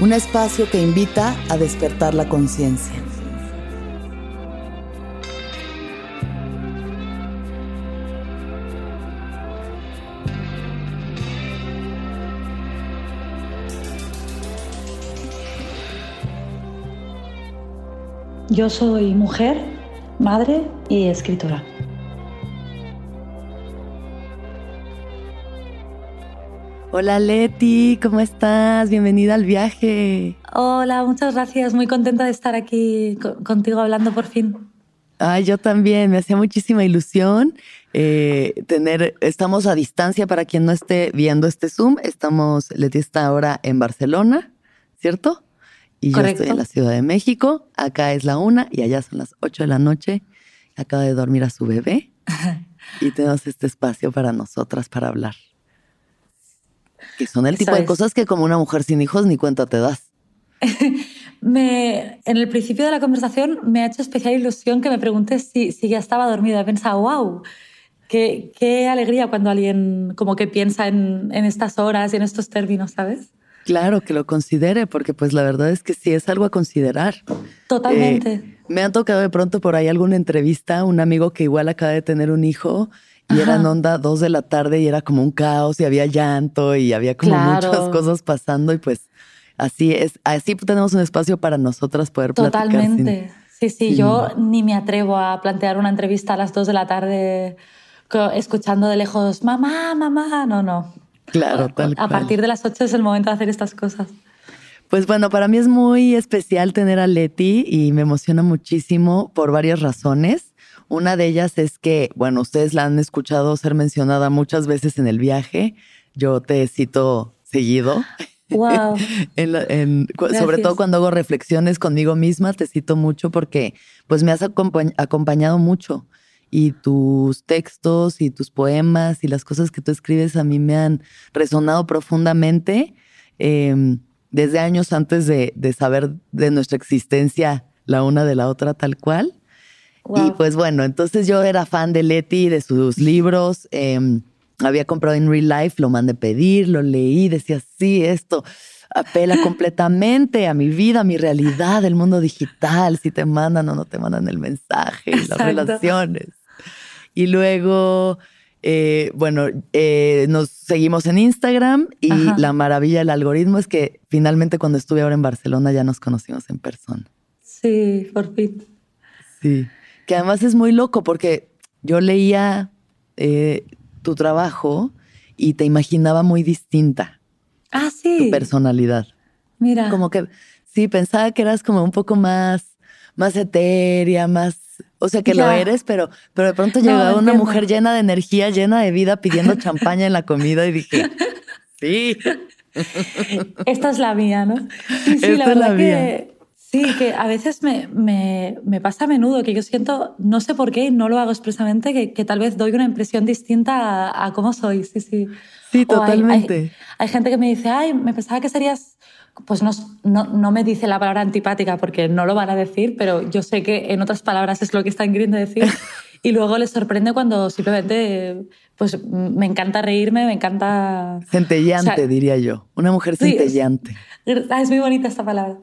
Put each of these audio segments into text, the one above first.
un espacio que invita a despertar la conciencia. Yo soy mujer, madre y escritora. Hola Leti, ¿cómo estás? Bienvenida al viaje. Hola, muchas gracias. Muy contenta de estar aquí contigo hablando por fin. Ay, yo también. Me hacía muchísima ilusión eh, tener. Estamos a distancia para quien no esté viendo este Zoom. Estamos, Leti está ahora en Barcelona, ¿cierto? Y yo estoy en la Ciudad de México. Acá es la una y allá son las ocho de la noche. Acaba de dormir a su bebé y tenemos este espacio para nosotras para hablar. Que son el tipo de cosas que como una mujer sin hijos ni cuenta te das. me, en el principio de la conversación me ha hecho especial ilusión que me preguntes si, si ya estaba dormida. He pensado, wow, qué, qué, alegría cuando alguien como que piensa en, en, estas horas y en estos términos, ¿sabes? Claro, que lo considere, porque pues la verdad es que sí es algo a considerar. Totalmente. Eh, me ha tocado de pronto por ahí alguna entrevista, un amigo que igual acaba de tener un hijo y era eran onda dos de la tarde y era como un caos y había llanto y había como muchas cosas pasando y pues así es, así tenemos un espacio para nosotras poder platicar. Totalmente. Sí, sí, yo ni me atrevo a plantear una entrevista a las dos de la tarde escuchando de lejos, mamá, mamá, no, no. Claro, tal A partir de las ocho es el momento de hacer estas cosas. Pues bueno, para mí es muy especial tener a Leti y me emociona muchísimo por varias razones. Una de ellas es que, bueno, ustedes la han escuchado ser mencionada muchas veces en el viaje. Yo te cito seguido. Wow. sobre todo cuando hago reflexiones conmigo misma, te cito mucho porque pues me has acompañado mucho y tus textos y tus poemas y las cosas que tú escribes a mí me han resonado profundamente em, desde años antes de, de, saber de nuestra existencia la una de la otra tal cual. Y pues bueno, entonces yo era fan de Leti, de sus libros. Em, había comprado en Real Life, lo mandé pedir, lo leí, decía, sí, esto apela completamente a mi vida, a mi realidad, el mundo digital, si te mandan o no te mandan el mensaje, las relaciones. Y luego, eh, bueno, eh, nos seguimos en Instagram y la maravilla del algoritmo es que finalmente cuando estuve ahora en Barcelona ya nos conocimos en persona. Sí, por fin. Sí que además es muy loco porque yo leía eh, tu trabajo y te imaginaba muy distinta. Ah, sí. Tu personalidad. Mira. Como que sí, pensaba que eras como un poco más, más etérea, más. O sea, que lo eres, pero, pero de pronto llegaba una mujer llena de energía, llena de vida, pidiendo champaña en la comida y dije, sí. Esta es la mía, ¿no? Sí, sí, la verdad que Sí, que a veces me, me, me, pasa a menudo que yo siento, no sé por qué, no lo hago expresamente, que, que tal vez doy una impresión distinta a, a, cómo soy. Sí, sí. Sí, totalmente. Hay, hay, hay, gente que me dice, ay, me pensaba que serías, pues no, no, no, me dice la palabra antipática porque no lo van a decir, pero yo sé que en otras palabras es lo que están queriendo decir. y luego les sorprende cuando simplemente pues me encanta reírme, me encanta... Centellante, o sea, diría yo. Una mujer centellante. Sí, es, es, muy bonita esta palabra.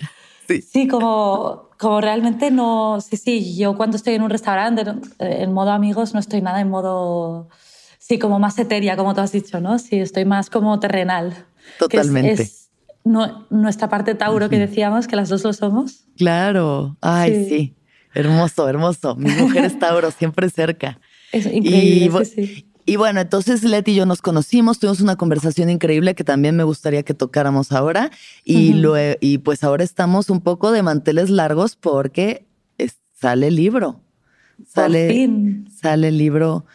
Sí. sí, como, como realmente no... Sí, sí, yo cuando estoy en un restaurante, en modo amigos, no estoy nada en modo... Sí, como más etérea, como tú has dicho, ¿no? Sí, estoy más como terrenal. Totalmente. Es, es no, nuestra parte Tauro que decíamos, que las dos lo somos. Claro. Ay, sí. sí. Hermoso, hermoso. Mi mujer es Tauro, siempre cerca. Es increíble, y, sí, sí. Y bueno, entonces Leti y yo nos conocimos, tuvimos una conversación increíble que también me gustaría que tocáramos ahora. Y, uh -huh. lo, y pues ahora estamos un poco de manteles largos porque es, sale el libro. Sale, Por fin. sale el libro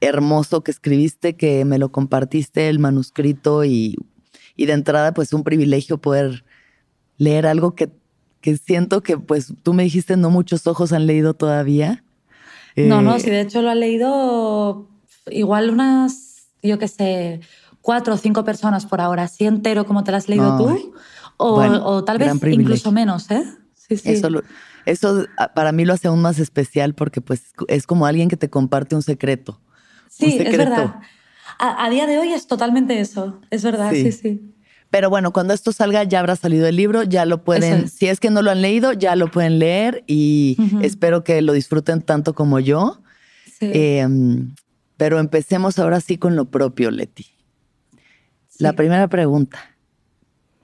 hermoso que escribiste, que me lo compartiste, el manuscrito y, y de entrada pues un privilegio poder leer algo que, que siento que pues tú me dijiste no muchos ojos han leído todavía. No, eh, no, si de hecho lo han leído igual unas, yo qué sé, cuatro o cinco personas por ahora, así entero como te lo has leído tú, o, bueno, o, tal vez incluso menos, ¿eh? Sí, sí. Eso, lo, eso para mí lo hace aún más especial porque pues es como alguien que te comparte un secreto. Sí, un secreto. es verdad. A, a, día de hoy es totalmente eso, es verdad, sí, sí. sí. Pero bueno, cuando esto salga ya habrá salido el libro, ya lo pueden, es. si es que no lo han leído, ya lo pueden leer y uh -huh. espero que lo disfruten tanto como yo. Sí. Eh, pero empecemos ahora sí con lo propio, Leti. Sí. La primera pregunta.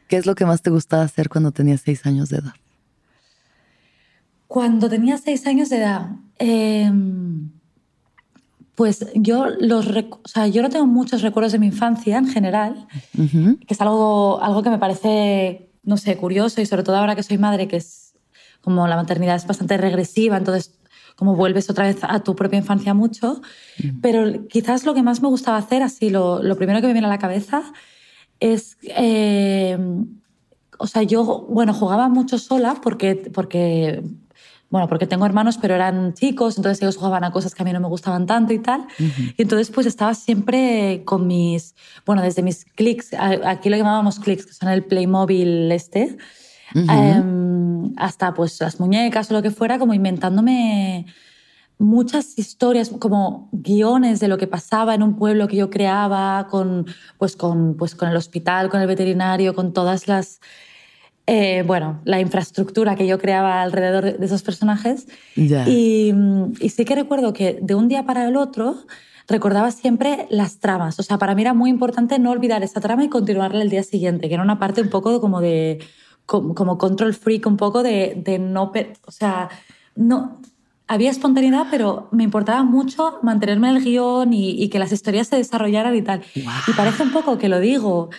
¿Qué es lo que más te gustaba hacer cuando tenías seis años de edad? Cuando tenía seis años de edad, eh, pues yo los, o sea, yo no tengo muchos recuerdos de mi infancia en general, uh -huh. que es algo, algo que me parece, no sé, curioso y sobre todo ahora que soy madre, que es como la maternidad es bastante regresiva, entonces como vuelves otra vez a tu propia infancia mucho, mm. pero quizás lo que más me gustaba hacer, así lo, lo primero que me viene a la cabeza, es, eh, o sea, yo, bueno, jugaba mucho sola porque, porque, bueno, porque tengo hermanos, pero eran chicos, entonces ellos jugaban a cosas que a mí no me gustaban tanto y tal, uh -huh. y entonces pues estaba siempre con mis, bueno, desde mis clics, aquí lo llamábamos clics, que son el Playmobil este, Uh -huh. um, hasta pues las muñecas o lo que fuera, como inventándome muchas historias, como guiones de lo que pasaba en un pueblo que yo creaba, con, pues, con, pues, con el hospital, con el veterinario, con todas las... Eh, bueno, la infraestructura que yo creaba alrededor de esos personajes. Yeah. Y, y sí que recuerdo que de un día para el otro recordaba siempre las tramas. O sea, para mí era muy importante no olvidar esa trama y continuarla el día siguiente, que era una parte un poco como de como, como control freak un poco de, de no, o sea, no, había espontaneidad, pero me importaba mucho mantenerme en el guion y, y, que las historias se desarrollaran y tal. Wow. Y parece un poco que lo digo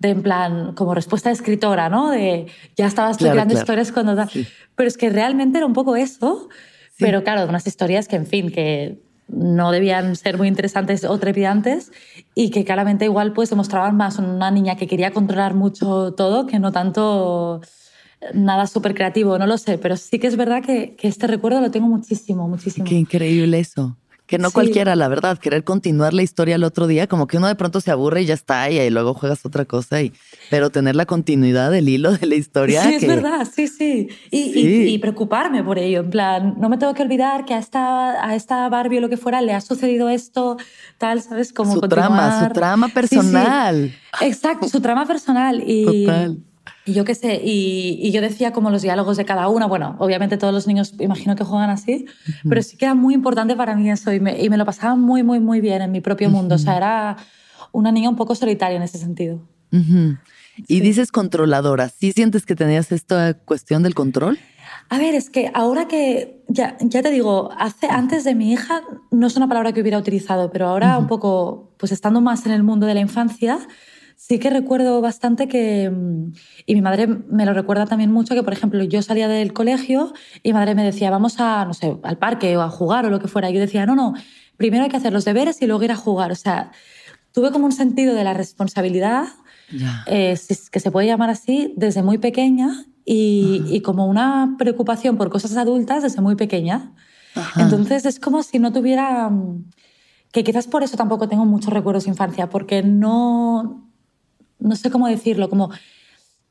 de en plan, como respuesta de escritora, ¿no? De ya estabas claro, creando claro. historias cuando tal. Sí. Pero es que realmente era un poco eso, sí. pero claro, unas historias que, en fin, que no debían ser muy interesantes o trepidantes y que claramente igual pues demostraban más una niña que quería controlar mucho todo que no tanto nada súper creativo, no lo sé, pero sí que es verdad que, que, este recuerdo lo tengo muchísimo, muchísimo. Qué increíble eso. Que no sí. cualquiera, la verdad, querer continuar la historia el otro día, como que uno de pronto se aburre y ya está, y luego juegas otra cosa, y, pero tener la continuidad del hilo de la historia. Sí, que... es verdad, sí, sí. Y, sí. Y, y, preocuparme por ello, en plan, no me tengo que olvidar que a esta, a esta Barbie o lo que fuera le ha sucedido esto, tal, ¿sabes? Como su continuar. trama, su trama personal. Sí, Exacto, su trama personal. Y, Total. Y yo qué sé, y, y, yo decía como los diálogos de cada una, bueno, obviamente todos los niños imagino que juegan así, uh -huh. pero sí que era muy importante para mí eso y me, y me, lo pasaba muy, muy, muy bien en mi propio mundo. Uh -huh. O sea, era una niña un poco solitaria en ese sentido. Uh -huh. Y sí. dices controladora, ¿sí sientes que tenías esta cuestión del control? A ver, es que ahora que, ya, ya te digo, hace, antes de mi hija no es una palabra que hubiera utilizado, pero ahora un poco, pues estando más en el mundo de la infancia, sí que recuerdo bastante que, mm, y mi madre me lo recuerda también mucho, que por ejemplo yo salía del colegio y mi madre me decía, vamos a, no sé, al parque o a jugar o lo que fuera. Y yo decía, no, no, primero hay que hacer los deberes y luego ir a jugar. O sea, tuve como un sentido de la responsabilidad, yeah. eh, que se puede llamar así, desde muy pequeña y, como una preocupación por cosas adultas desde muy pequeña. Entonces es como si no tuviera, que quizás por eso tampoco tengo muchos recuerdos de infancia, porque no, no sé cómo decirlo, como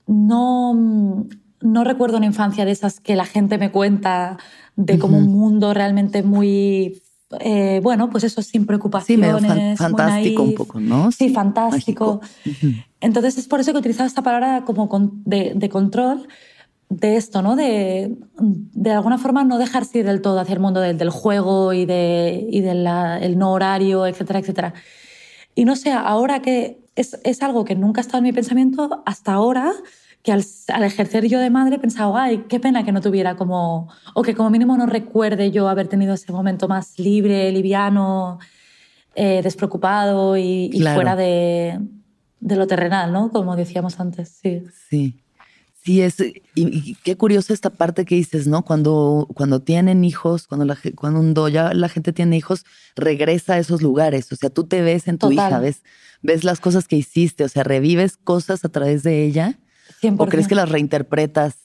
no, no recuerdo una infancia de esas que la gente me cuenta de como un mundo realmente muy eh, bueno, pues eso sin preocupaciones. Sí, fantástico un poco, ¿no? Sí, fantástico. Entonces es por eso que he utilizado esta palabra como de, control de esto, ¿no? De, de alguna forma no dejarse ir del todo hacia el mundo del, del juego y, de, y del no horario, etcétera, etcétera. Y no sé, ahora que es, es algo que nunca ha estado en mi pensamiento, hasta ahora que al, ejercer yo de madre pensaba, ay, qué pena que no tuviera como, o que como mínimo no recuerde yo haber tenido ese momento más libre, liviano, eh, despreocupado y, fuera de, de, lo terrenal, ¿no? Como decíamos antes, sí. Sí. Sí, es, y, qué curioso esta parte que dices, ¿no? Cuando, cuando tienen hijos, cuando, la, cuando ya la gente tiene hijos, regresa a esos lugares. O sea, tú te ves en tu hija, ves, ves las cosas que hiciste, o sea, revives cosas a través de ella ¿O crees que las reinterpretas?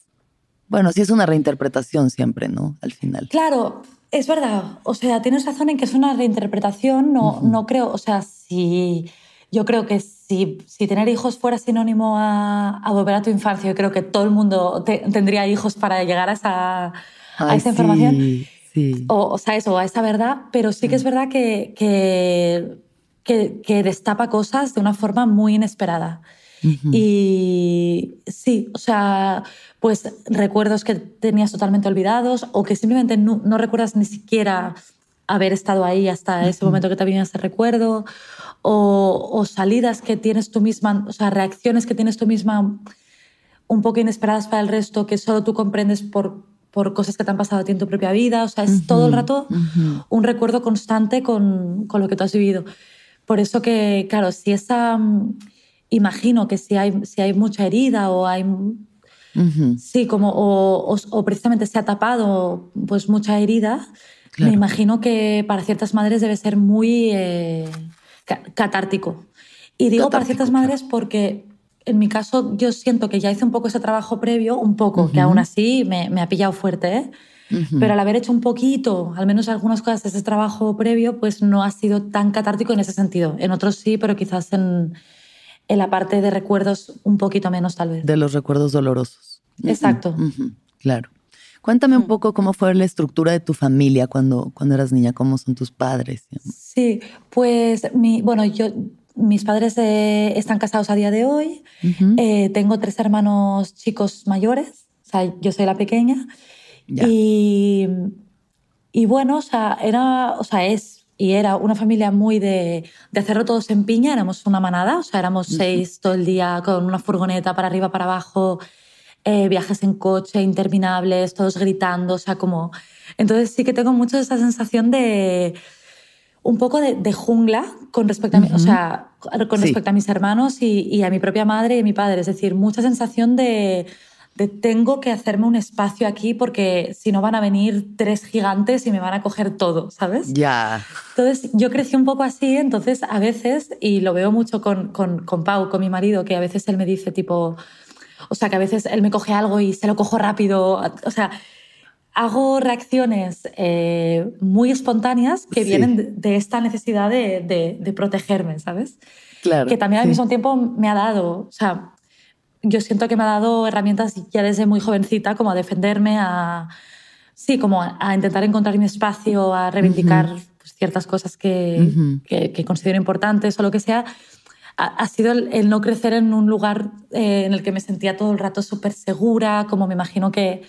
Bueno, sí es una reinterpretación siempre, ¿no? Al final. Claro, es verdad. O sea, tienes razón en que es una reinterpretación. No, no creo, o sea, si yo creo que si, si tener hijos fuera sinónimo a, volver a tu infancia, yo creo que todo el mundo tendría hijos para llegar a esa, a esa información. Sí. O, o, sea, eso, a esa verdad. Pero sí que es verdad que, que, que, que destapa cosas de una forma muy inesperada. Y sí, o sea, pues recuerdos que tenías totalmente olvidados o que simplemente no, recuerdas ni siquiera haber estado ahí hasta ese momento que te vino ese recuerdo, o, salidas que tienes tú misma, o sea, reacciones que tienes tú misma un poco inesperadas para el resto, que solo tú comprendes por, por cosas que te han pasado a ti en tu propia vida. O sea, es todo el rato un recuerdo constante con, con, lo que tú has vivido. Por eso que, claro, si esa imagino que si hay, si hay mucha herida o hay... Sí, como, o, o, precisamente se ha tapado pues mucha herida, me imagino que para ciertas madres debe ser muy eh, catártico. Y digo para ciertas madres porque en mi caso yo siento que ya hice un poco ese trabajo previo, un poco, que aún así me, me ha pillado fuerte, ¿eh? Pero al haber hecho un poquito, al menos algunas cosas de ese trabajo previo, pues no ha sido tan catártico en ese sentido. En otros sí, pero quizás en, en la parte de recuerdos un poquito menos tal vez. De los recuerdos dolorosos. Exacto. Claro. Cuéntame un poco cómo fue la estructura de tu familia cuando, cuando eras niña, cómo son tus padres. Sí, pues mi, bueno, yo, mis padres eh, están casados a día de hoy. Eh, tengo tres hermanos chicos mayores, o sea, yo soy la pequeña. Y, y bueno, o sea, era, o sea, es y era una familia muy de, de, hacerlo todos en piña, éramos una manada, o sea, éramos seis todo el día con una furgoneta para arriba, para abajo, eh, viajes en coche interminables, todos gritando, o sea, como... Entonces sí que tengo mucho esa sensación de un poco de, jungla con respecto a, o sea, con respecto a mis hermanos y, y, a mi propia madre y a mi padre, es decir, mucha sensación de de tengo que hacerme un espacio aquí porque si no van a venir tres gigantes y me van a coger todo, ¿sabes? Ya. Entonces yo crecí un poco así, entonces a veces, y lo veo mucho con, con, con, Pau, con mi marido, que a veces él me dice tipo, o sea, que a veces él me coge algo y se lo cojo rápido, o sea, hago reacciones eh, muy espontáneas que vienen de, esta necesidad de, de, protegerme, ¿sabes? Claro. Que también al mismo tiempo me ha dado, o sea, yo siento que me ha dado herramientas ya desde muy jovencita, como a defenderme, a, sí, como a, intentar encontrar mi espacio, a reivindicar pues, ciertas cosas que, que, considero importantes o lo que sea. Ha, sido el, no crecer en un lugar eh, en el que me sentía todo el rato súper segura, como me imagino que,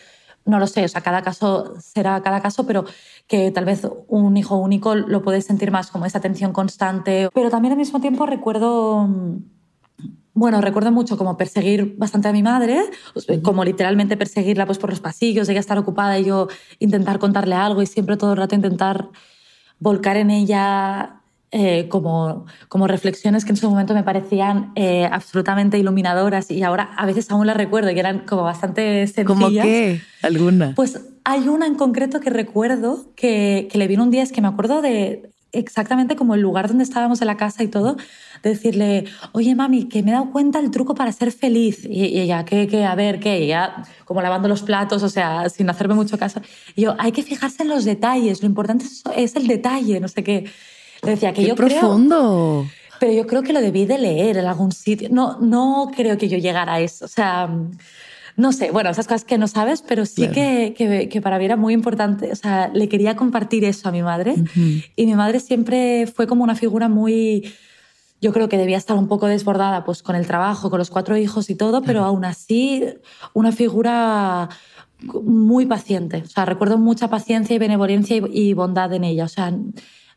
no lo sé, o sea, cada caso será cada caso, pero que tal vez un hijo único lo puede sentir más como esa tensión constante. Pero también al mismo tiempo recuerdo bueno, recuerdo mucho como perseguir bastante a mi madre, pues, como literalmente perseguirla pues, por los pasillos, ella estar ocupada y yo intentar contarle algo y siempre todo el rato intentar volcar en ella eh, como, como reflexiones que en su momento me parecían eh, absolutamente iluminadoras y ahora a veces aún las recuerdo y eran como bastante sencillas. ¿Cómo qué? ¿Alguna? Pues hay una en concreto que recuerdo que, que le vino un día, es que me acuerdo de exactamente como el lugar donde estábamos en la casa y todo, de decirle, oye mami, que me he dado cuenta el truco para ser feliz. Y, ella, ¿qué, qué? A ver, ¿qué? Y ya como lavando los platos, o sea, sin hacerme mucho caso. Y yo, hay que fijarse en los detalles, lo importante es, el detalle, no sé qué. Decía que qué yo profundo. pero yo creo que lo debí de leer en algún sitio. No, no creo que yo llegara a eso. O sea, no sé, bueno, esas cosas que no sabes, pero sí que, que, para mí era muy importante. O sea, le quería compartir eso a mi madre. Y mi madre siempre fue como una figura muy... Yo creo que debía estar un poco desbordada pues, con el trabajo, con los cuatro hijos y todo, pero aún así una figura muy paciente. O sea, recuerdo mucha paciencia y benevolencia y, bondad en ella. O sea,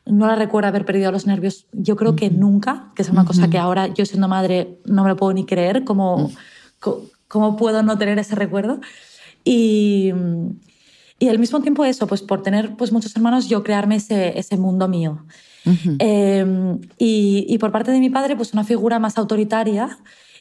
no la recuerdo haber perdido los nervios, yo creo que nunca, que es una cosa que ahora yo siendo madre no me lo puedo ni creer, como, ¿Cómo puedo no tener ese recuerdo? Y, y al mismo tiempo eso, pues por tener pues, muchos hermanos, yo crearme ese, ese mundo mío. Em, y, y, por parte de mi padre, pues una figura más autoritaria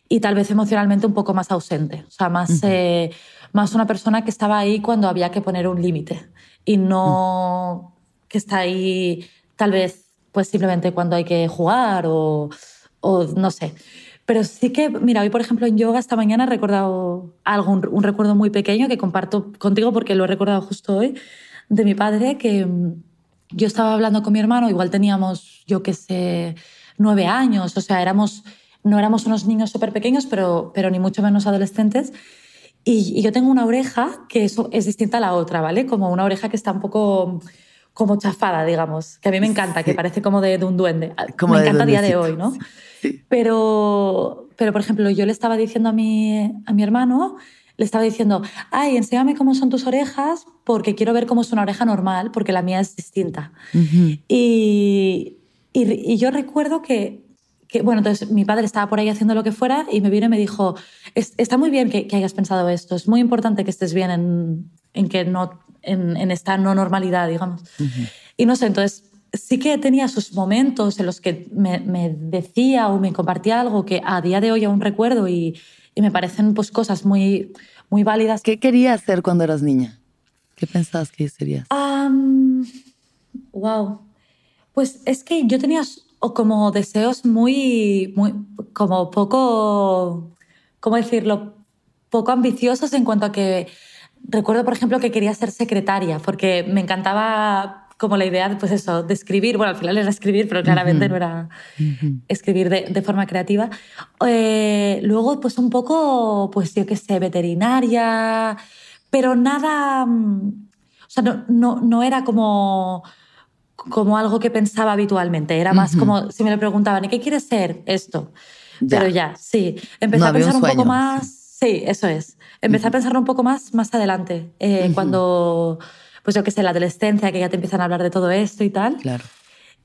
y tal vez emocionalmente un poco más ausente. O sea, más, eh, más una persona que estaba ahí cuando había que poner un límite y no que está ahí tal vez pues simplemente cuando hay que jugar o, o no sé. Pero sí que, mira, hoy por ejemplo en yoga esta mañana he recordado algo, un, recuerdo muy pequeño que comparto contigo porque lo he recordado justo hoy, de mi padre, que mm, yo estaba hablando con mi hermano, igual teníamos, yo qué sé, nueve años, o sea, éramos, no éramos unos niños súper pequeños, pero, pero ni mucho menos adolescentes. Y, yo tengo una oreja que es distinta a la otra, ¿vale? Como una oreja que está un poco como chafada, digamos, que a mí me encanta, que parece como de, un duende. Como me encanta a día de hoy, ¿no? Pero, pero, por ejemplo, yo le estaba diciendo a mi, a mi hermano, le estaba diciendo, ay, enséñame cómo son tus orejas porque quiero ver cómo es una oreja normal, porque la mía es distinta. y, y, yo recuerdo que, que, bueno, entonces mi padre estaba por ahí haciendo lo que fuera y me vino y me dijo, está muy bien que, que, hayas pensado esto, es muy importante que estés bien en, en que no, en, en, esta no normalidad, digamos. Y no sé, entonces sí que tenía sus momentos en los que me, decía o me compartía algo que a día de hoy aún recuerdo y, me parecen pues, cosas muy, muy válidas. ¿Qué querías hacer cuando eras niña? ¿Qué pensabas que serías? wow. Pues es que yo tenía como deseos muy, muy, como poco, ¿cómo decirlo? Poco ambiciosos en cuanto a que recuerdo, por ejemplo, que quería ser secretaria porque me encantaba como la idea, pues eso, de escribir, bueno, al final era escribir, pero claramente no era escribir de, de, forma creativa. Eh, luego, pues un poco, pues yo qué sé, veterinaria, pero nada, mm, o sea, no, no, no era como como algo que pensaba habitualmente, era más como si me lo preguntaban, ¿y qué quieres ser? Esto. Pero ya, sí, empecé a pensar un, poco más, sí, eso es, empecé a pensarlo un poco más más adelante, eh, cuando pues yo que sé, la adolescencia, que ya te empiezan a hablar de todo esto y tal. Claro.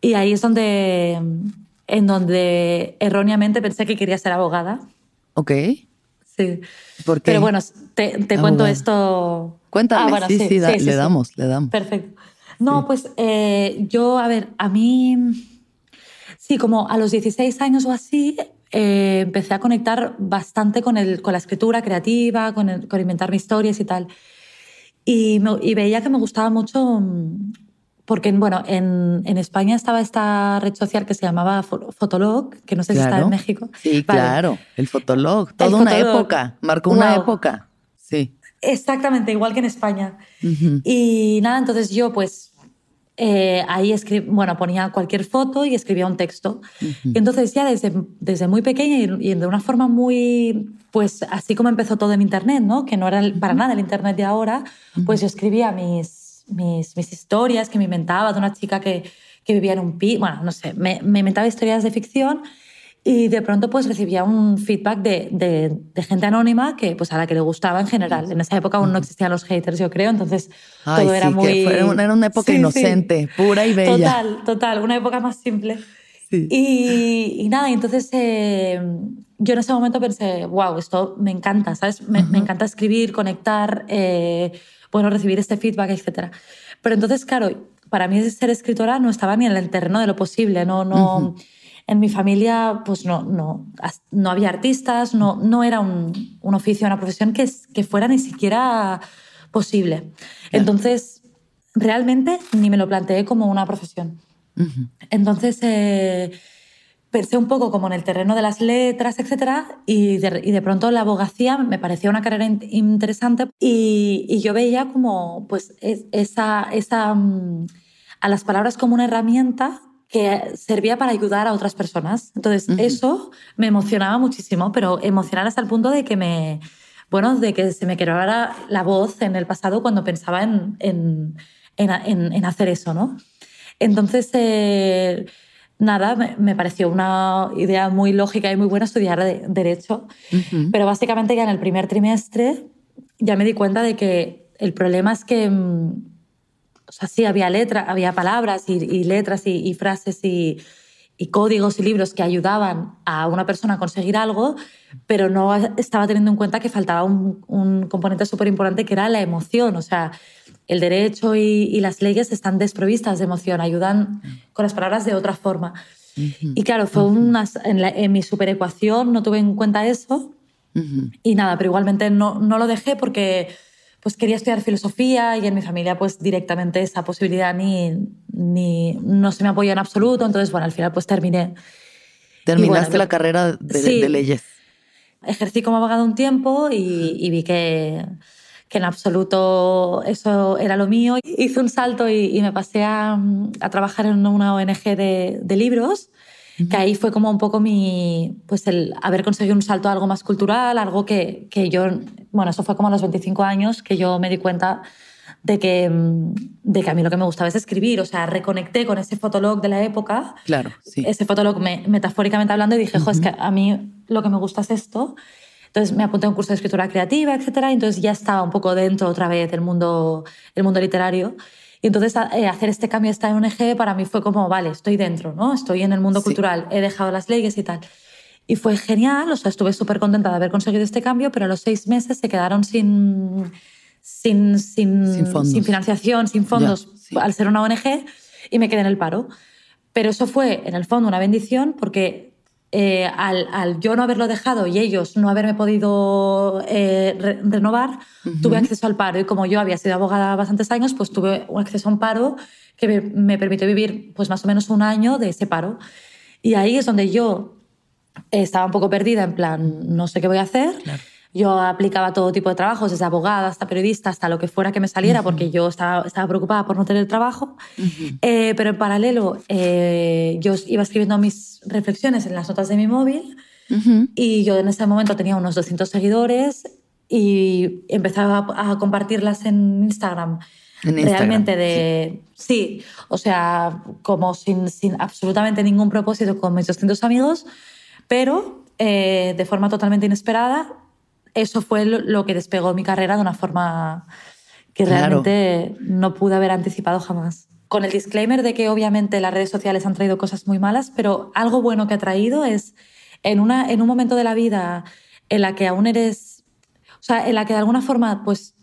Y ahí es donde, en donde erróneamente pensé que quería ser abogada. Ok. Sí. ¿Por qué? Pero bueno, te, te cuento esto. Cuéntame, ah, sí, sí, le damos, le damos. Perfecto. No, pues eh, yo, a ver, a mí, sí, como a los 16 años o así, eh, empecé a conectar bastante con, el, con la escritura creativa, con, el, con inventarme historias y tal. Y, veía que me gustaba mucho mm, porque, bueno, en, en, España estaba esta red social que se llamaba Fotolog, que no sé si está en México. Sí, claro, el Fotolog, toda una época, marcó una época, sí. Exactamente, igual que en España. Y nada, entonces yo pues eh, ahí bueno, ponía cualquier foto y escribía un texto. Y entonces ya desde, desde muy pequeña y, de una forma muy, pues así como empezó todo en Internet, ¿no? que no era para nada el Internet de ahora, pues yo escribía mis, mis, mis, historias que me inventaba de una chica que, que vivía en un pi, bueno, no sé, me, me inventaba historias de ficción y de pronto pues recibía un feedback de, de, gente anónima que pues a la que le gustaba en general. En esa época aún no existían los haters, yo creo, entonces todo era muy... era una época inocente, pura y bella. Total, total, una época más simple. Y, y, nada, entonces eh, yo en ese momento pensé, wow, esto me encanta, ¿sabes? Me, me encanta escribir, conectar, eh, bueno, recibir este feedback, etc. Pero entonces, claro, para mí ser escritora no estaba ni en el terreno de lo posible, no... no en mi familia pues no, no, no había artistas, no, no era un, un oficio, una profesión que, que fuera ni siquiera posible. Entonces, realmente ni me lo planteé como una profesión. Entonces, eh, pensé un poco como en el terreno de las letras, etcétera, y de, y de pronto la abogacía me parecía una carrera interesante y, y, yo veía como pues esa, esa, mm, a las palabras como una herramienta que servía para ayudar a otras personas. Entonces, eso me emocionaba muchísimo, pero emocionar hasta el punto de que me, bueno, de que se me quebrara la voz en el pasado cuando pensaba en, en, en, en hacer eso, ¿no? Entonces, eh, nada, me, pareció una idea muy lógica y muy buena estudiar Derecho, pero básicamente ya en el primer trimestre ya me di cuenta de que el problema es que mm, o sea, sí había letras, había palabras y, letras y, frases y, códigos y libros que ayudaban a una persona a conseguir algo, pero no estaba teniendo en cuenta que faltaba un, componente súper importante que era la emoción. O sea, el derecho y, las leyes están desprovistas de emoción, ayudan con las palabras de otra forma. Y claro, fue unas, en, en, mi superecuación no tuve en cuenta eso. Y nada, pero igualmente no, no lo dejé porque pues quería estudiar filosofía y en mi familia pues directamente esa posibilidad ni, ni no se me apoyó en absoluto, entonces bueno, al final pues terminé. Terminaste la carrera de, leyes. Ejercí como abogado un tiempo y, vi que, que, en absoluto eso era lo mío. Hice un salto y, me pasé a, a, trabajar en una ONG de, de libros que ahí fue como un poco mi, pues el haber conseguido un salto a algo más cultural, algo que, que yo, bueno, eso fue como a los 25 años que yo me di cuenta de que, de que a mí lo que me gustaba es escribir, o sea, reconecté con ese fotolog de la época, claro, sí. ese fotolog metafóricamente hablando y dije, jo, es que a mí lo que me gusta es esto. Entonces me apunté a un curso de escritura creativa, etcétera, y entonces ya estaba un poco dentro otra vez del mundo, el mundo literario. Y entonces eh, hacer este cambio a esta ONG para mí fue como, vale, estoy dentro, ¿no? Estoy en el mundo cultural, he dejado las leyes y tal. Y fue genial, o sea, estuve súper contenta de haber conseguido este cambio, pero a los seis meses se quedaron sin, sin, sin, sin, financiación, sin fondos, al ser una ONG, y me quedé en el paro. Pero eso fue, en el fondo, una bendición porque eh, al, yo no haberlo dejado y ellos no haberme podido eh, renovar, tuve acceso al paro. Y como yo había sido abogada bastantes años, pues tuve un acceso a un paro que me, permitió vivir pues más o menos un año de ese paro. Y ahí es donde yo estaba un poco perdida, en plan, no sé qué voy a hacer. Yo aplicaba todo tipo de trabajos, desde abogada hasta periodista, hasta lo que fuera que me saliera, porque yo estaba, estaba, preocupada por no tener trabajo. Eh, pero en paralelo, eh, yo iba escribiendo mis reflexiones en las notas de mi móvil y yo en ese momento tenía unos 200 seguidores y empezaba a, compartirlas en Instagram. realmente de... Sí. o sea, como sin, sin, absolutamente ningún propósito con mis 200 amigos, pero eh, de forma totalmente inesperada eso fue lo que despegó mi carrera de una forma que realmente no pude haber anticipado jamás. Con el disclaimer de que obviamente las redes sociales han traído cosas muy malas, pero algo bueno que ha traído es en, una, en un momento de la vida en la que aún eres, o sea, en la que de alguna forma, pues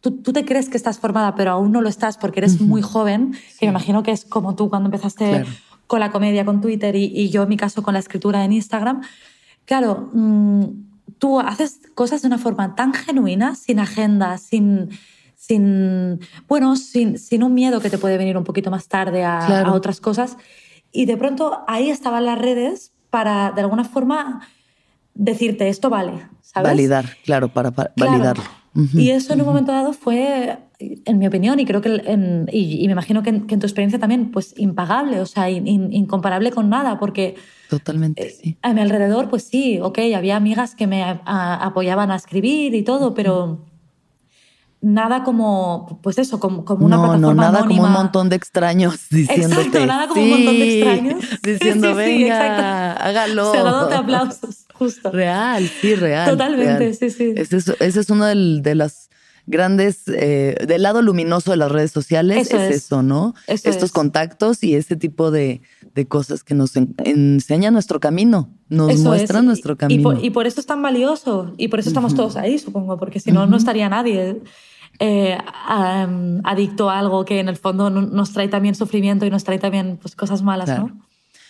tú, tú te crees que estás formada, pero aún no lo estás porque eres muy joven, que me imagino que es como tú cuando empezaste con la comedia, con Twitter y, y, yo en mi caso con la escritura en Instagram. Claro, mmm, tú haces cosas de una forma tan genuina, sin agenda, sin, sin bueno, sin, sin un miedo que te puede venir un poquito más tarde a, otras cosas. Y de pronto ahí estaban las redes para, de alguna forma, decirte esto vale, ¿sabes? Validar, claro, para, validarlo. Y eso en un momento dado fue, en mi opinión, y creo que, y, me imagino que en, tu experiencia también, pues impagable, o sea, incomparable con nada, porque Totalmente, eh, sí. A mi alrededor, pues sí, ok, había amigas que me apoyaban a escribir y todo, pero nada como, pues eso, como, como una no, plataforma No, nada como un montón de extraños diciéndote. Exacto, nada como un montón de extraños. Diciendo, venga, hágalo. Se dándote aplausos, justo. Real, sí, real. Totalmente, sí, sí. Ese es, ese es uno de, de las grandes, eh, del lado luminoso de las redes sociales, es, eso, ¿no? Estos contactos y ese tipo de, de cosas que nos enseñan nuestro camino, nos muestran nuestro camino. Y por, eso es tan valioso y por eso estamos todos ahí, supongo, porque si no, no estaría nadie. Eh, adicto a algo que en el fondo nos trae también sufrimiento y nos trae también pues, cosas malas, ¿no?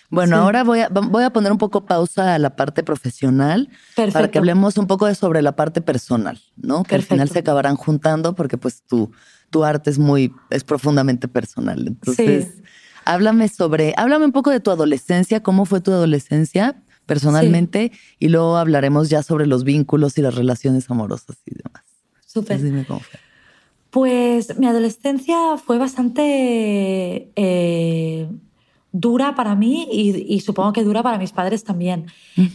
Bueno, ahora voy a, voy a poner un poco pausa a la parte profesional para que hablemos un poco de sobre la parte personal, ¿no? Que al final se acabarán juntando porque pues tu, tu arte es muy, es profundamente personal. Entonces, Háblame sobre, háblame un poco de tu adolescencia, cómo fue tu adolescencia personalmente y luego hablaremos ya sobre los vínculos y las relaciones amorosas y demás. Súper. Pues mi adolescencia fue bastante eh, dura para mí y, supongo que dura para mis padres también.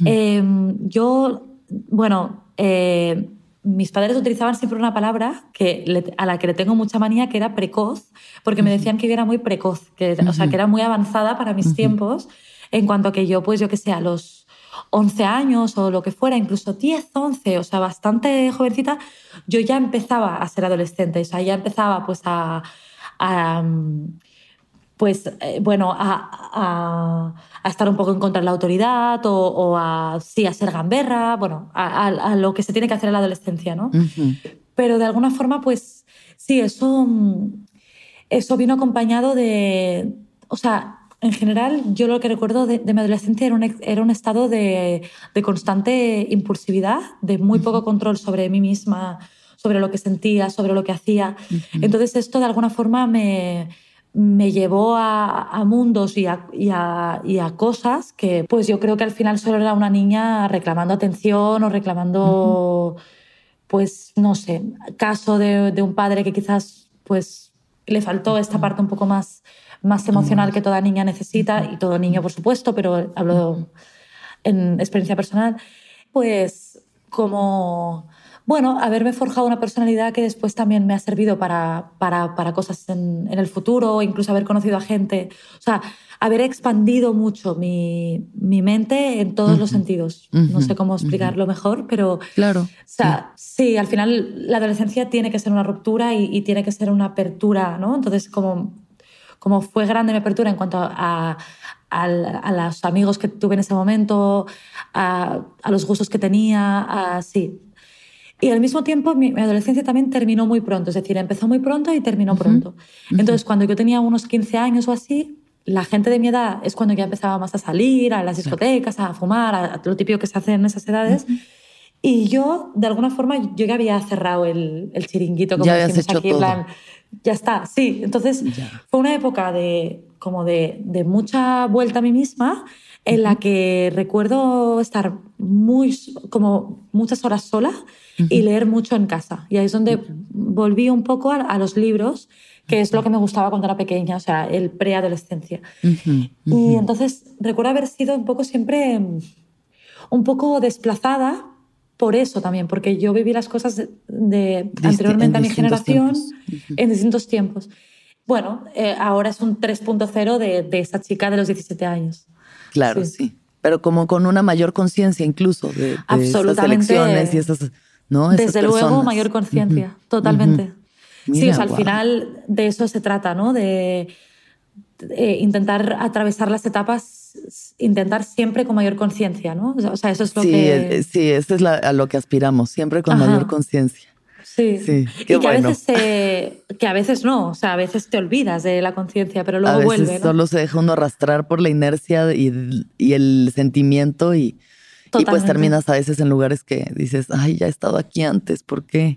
Em, yo, bueno, eh, mis padres utilizaban siempre una palabra que a la que le tengo mucha manía, que era precoz, porque me decían que yo era muy precoz, que, o sea, que era muy avanzada para mis tiempos, en cuanto a que yo, pues yo que sé, a los 11 años o lo que fuera, incluso 10, 11, o sea, bastante jovencita, yo ya empezaba a ser adolescente, o sea, ya empezaba pues a, pues, eh, bueno, a, estar un poco en contra de la autoridad o, a, sí, a ser gamberra, bueno, a, lo que se tiene que hacer en la adolescencia, ¿no? Pero de alguna forma, pues, sí, eso, eso vino acompañado de, o sea, en general, yo lo que recuerdo de, mi adolescencia era un, era un estado de, de, constante impulsividad, de muy poco control sobre mí misma, sobre lo que sentía, sobre lo que hacía. Entonces esto de alguna forma me, me llevó a, a mundos y a, y, a, y a, cosas que pues yo creo que al final solo era una niña reclamando atención o reclamando, pues no sé, caso de, de un padre que quizás pues le faltó esta parte un poco más más emocional que toda niña necesita, y todo niño, por supuesto, pero hablo en experiencia personal, pues como, bueno, haberme forjado una personalidad que después también me ha servido para, para, para cosas en, en, el futuro, incluso haber conocido a gente, o sea, haber expandido mucho mi, mi mente en todos los sentidos. no sé cómo explicarlo mejor, pero... Claro. O sea, sí. al final la adolescencia tiene que ser una ruptura y, y tiene que ser una apertura, ¿no? Entonces, como como fue grande mi apertura en cuanto a, a, los amigos que tuve en ese momento, a, los gustos que tenía, así. Y al mismo tiempo mi, adolescencia también terminó muy pronto, es decir, empezó muy pronto y terminó pronto. Entonces, cuando yo tenía unos 15 años o así, la gente de mi edad es cuando ya empezaba más a salir, a las discotecas, a fumar, a, lo típico que se hace en esas edades. Y yo, de alguna forma, yo ya había cerrado el, el chiringuito, como ya habías hecho aquí, todo ya está, sí. Entonces fue una época de, como de, de, mucha vuelta a mí misma en la que recuerdo estar muy, como muchas horas sola y leer mucho en casa. Y ahí es donde volví un poco a, los libros, que es lo que me gustaba cuando era pequeña, o sea, el preadolescencia. Y entonces recuerdo haber sido un poco siempre un poco desplazada por eso también, porque yo viví las cosas de, anteriormente a mi generación en distintos tiempos. Bueno, eh, ahora es un 3.0 de, de esa chica de los 17 años. Claro, sí. Pero como con una mayor conciencia incluso de, Absolutamente. esas elecciones y esas, ¿no? Desde luego, mayor conciencia, totalmente. sí, o sea, al final de eso se trata, ¿no? De, de intentar atravesar las etapas intentar siempre con mayor conciencia, ¿no? O sea, eso es lo que... Sí, eso es a lo que aspiramos, siempre con mayor conciencia. Sí, sí qué y que, a veces que a veces no, o sea, a veces te olvidas de la conciencia, pero luego a veces vuelve. Solo se deja uno arrastrar por la inercia y, y el sentimiento y, y, pues terminas a veces en lugares que dices, ay, ya he estado aquí antes, ¿por qué?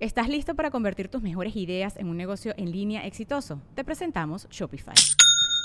¿Estás listo para convertir tus mejores ideas en un negocio en línea exitoso? Te presentamos Shopify.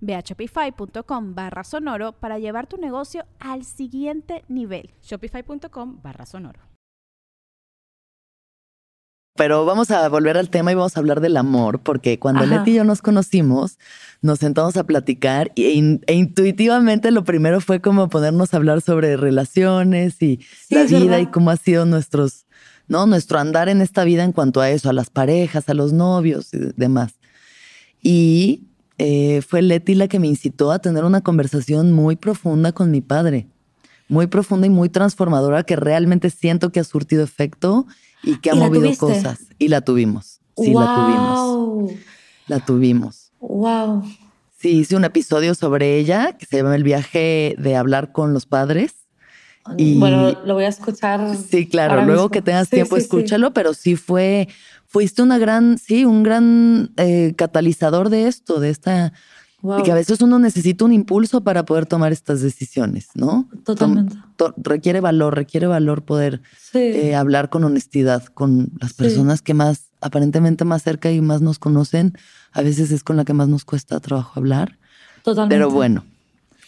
Ve a shopify.com barra sonoro para llevar tu negocio al siguiente nivel. Shopify.com barra sonoro. Pero vamos a volver al tema y vamos a hablar del amor, porque cuando Leti y yo nos conocimos, nos sentamos a platicar e, e, intuitivamente lo primero fue como ponernos a hablar sobre relaciones y la vida y cómo ha sido nuestros ¿no? Nuestro andar en esta vida en cuanto a eso, a las parejas, a los novios y demás. Y eh, fue Leti la que me incitó a tener una conversación muy profunda con mi padre, muy profunda y muy transformadora que realmente siento que ha surtido efecto y que ha movido cosas. Y la tuvimos. Sí, la tuvimos. La tuvimos. Wow. Sí, hice un episodio sobre ella que se llama El viaje de hablar con los padres. Y, bueno, lo voy a escuchar. Sí, claro, luego que tengas tiempo, escúchalo, pero sí fue, fuiste una gran, sí, un gran eh, catalizador de esto, de esta, y que a veces uno necesita un impulso para poder tomar estas decisiones, ¿no? Totalmente. requiere valor, requiere valor poder eh, hablar con honestidad con las personas que más, aparentemente más cerca y más nos conocen, a veces es con la que más nos cuesta trabajo hablar. Totalmente. Pero bueno,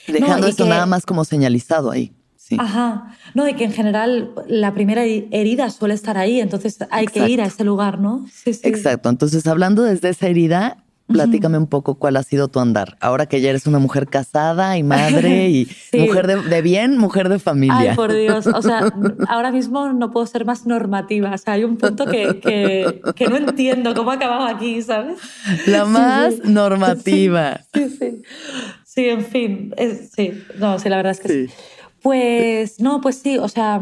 dejando esto nada más como señalizado ahí. Sí. Ajá. No, y que en general la primera herida suele estar ahí, entonces hay que ir a ese lugar, ¿no? Sí, sí. Exacto. Entonces, hablando desde esa herida, Platícame un poco cuál ha sido tu andar. Ahora que ya eres una mujer casada y madre y mujer de, bien, mujer de familia. Ay, por Dios. O sea, ahora mismo no puedo ser más normativa. O sea, hay un punto que, que, no entiendo cómo ha acabado aquí, ¿sabes? La más normativa. Sí, sí. Sí, en fin. sí, no, sí, la verdad es que sí. Pues, no, pues sí, o sea,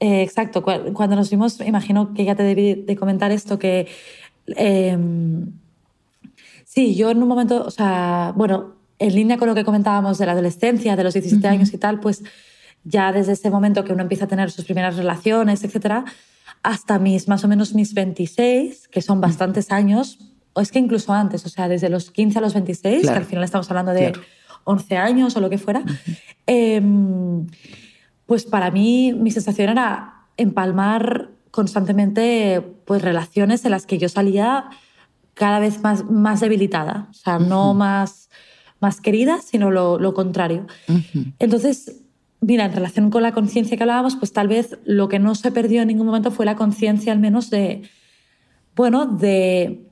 eh, exacto. Cuando nos vimos, imagino que ya te debí de comentar esto, que. Em, Sí, yo en un momento, o sea, bueno, en línea con lo que comentábamos de la adolescencia, de los 17 años y tal, pues ya desde ese momento que uno empieza a tener sus primeras relaciones, etcétera, hasta mis más o menos mis 26, que son bastantes años, o es que incluso antes, o sea, desde los 15 a los 26, que al final estamos hablando de 11 años o lo que fuera, em, pues para mí mi sensación era empalmar constantemente pues relaciones en las que yo salía cada vez más, más debilitada, o sea, no más, más querida, sino lo, lo contrario. Entonces, mira, en relación con la conciencia que hablábamos, pues tal vez lo que no se perdió en ningún momento fue la conciencia al menos de, bueno, de,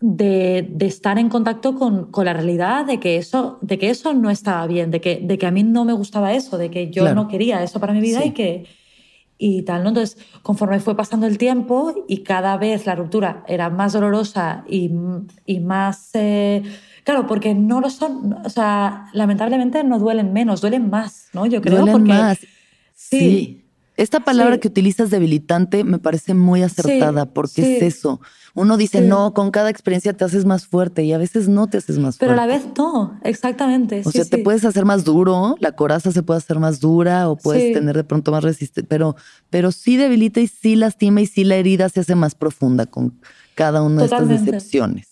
de, de estar en contacto con, con, la realidad de que, eso, de que eso no estaba bien, de que, de que a mí no me gustaba eso, de que yo no quería eso para mi vida y que y tal, ¿no? Entonces, conforme fue pasando el tiempo y cada vez la ruptura era más dolorosa y, y más... Eh, claro, porque no lo son, o sea, lamentablemente no duelen menos, duelen más, ¿no? Yo creo duelen más. sí. Esta palabra que utilizas debilitante me parece muy acertada porque es eso. Uno dice, no, con cada experiencia te haces más fuerte y a veces no te haces más fuerte. Pero a la vez no, exactamente. O sea, te puedes hacer más duro, la coraza se puede hacer más dura o puedes tener de pronto más resistencia, pero, pero sí debilita y sí lastima y sí la herida se hace más profunda con cada una de estas decepciones.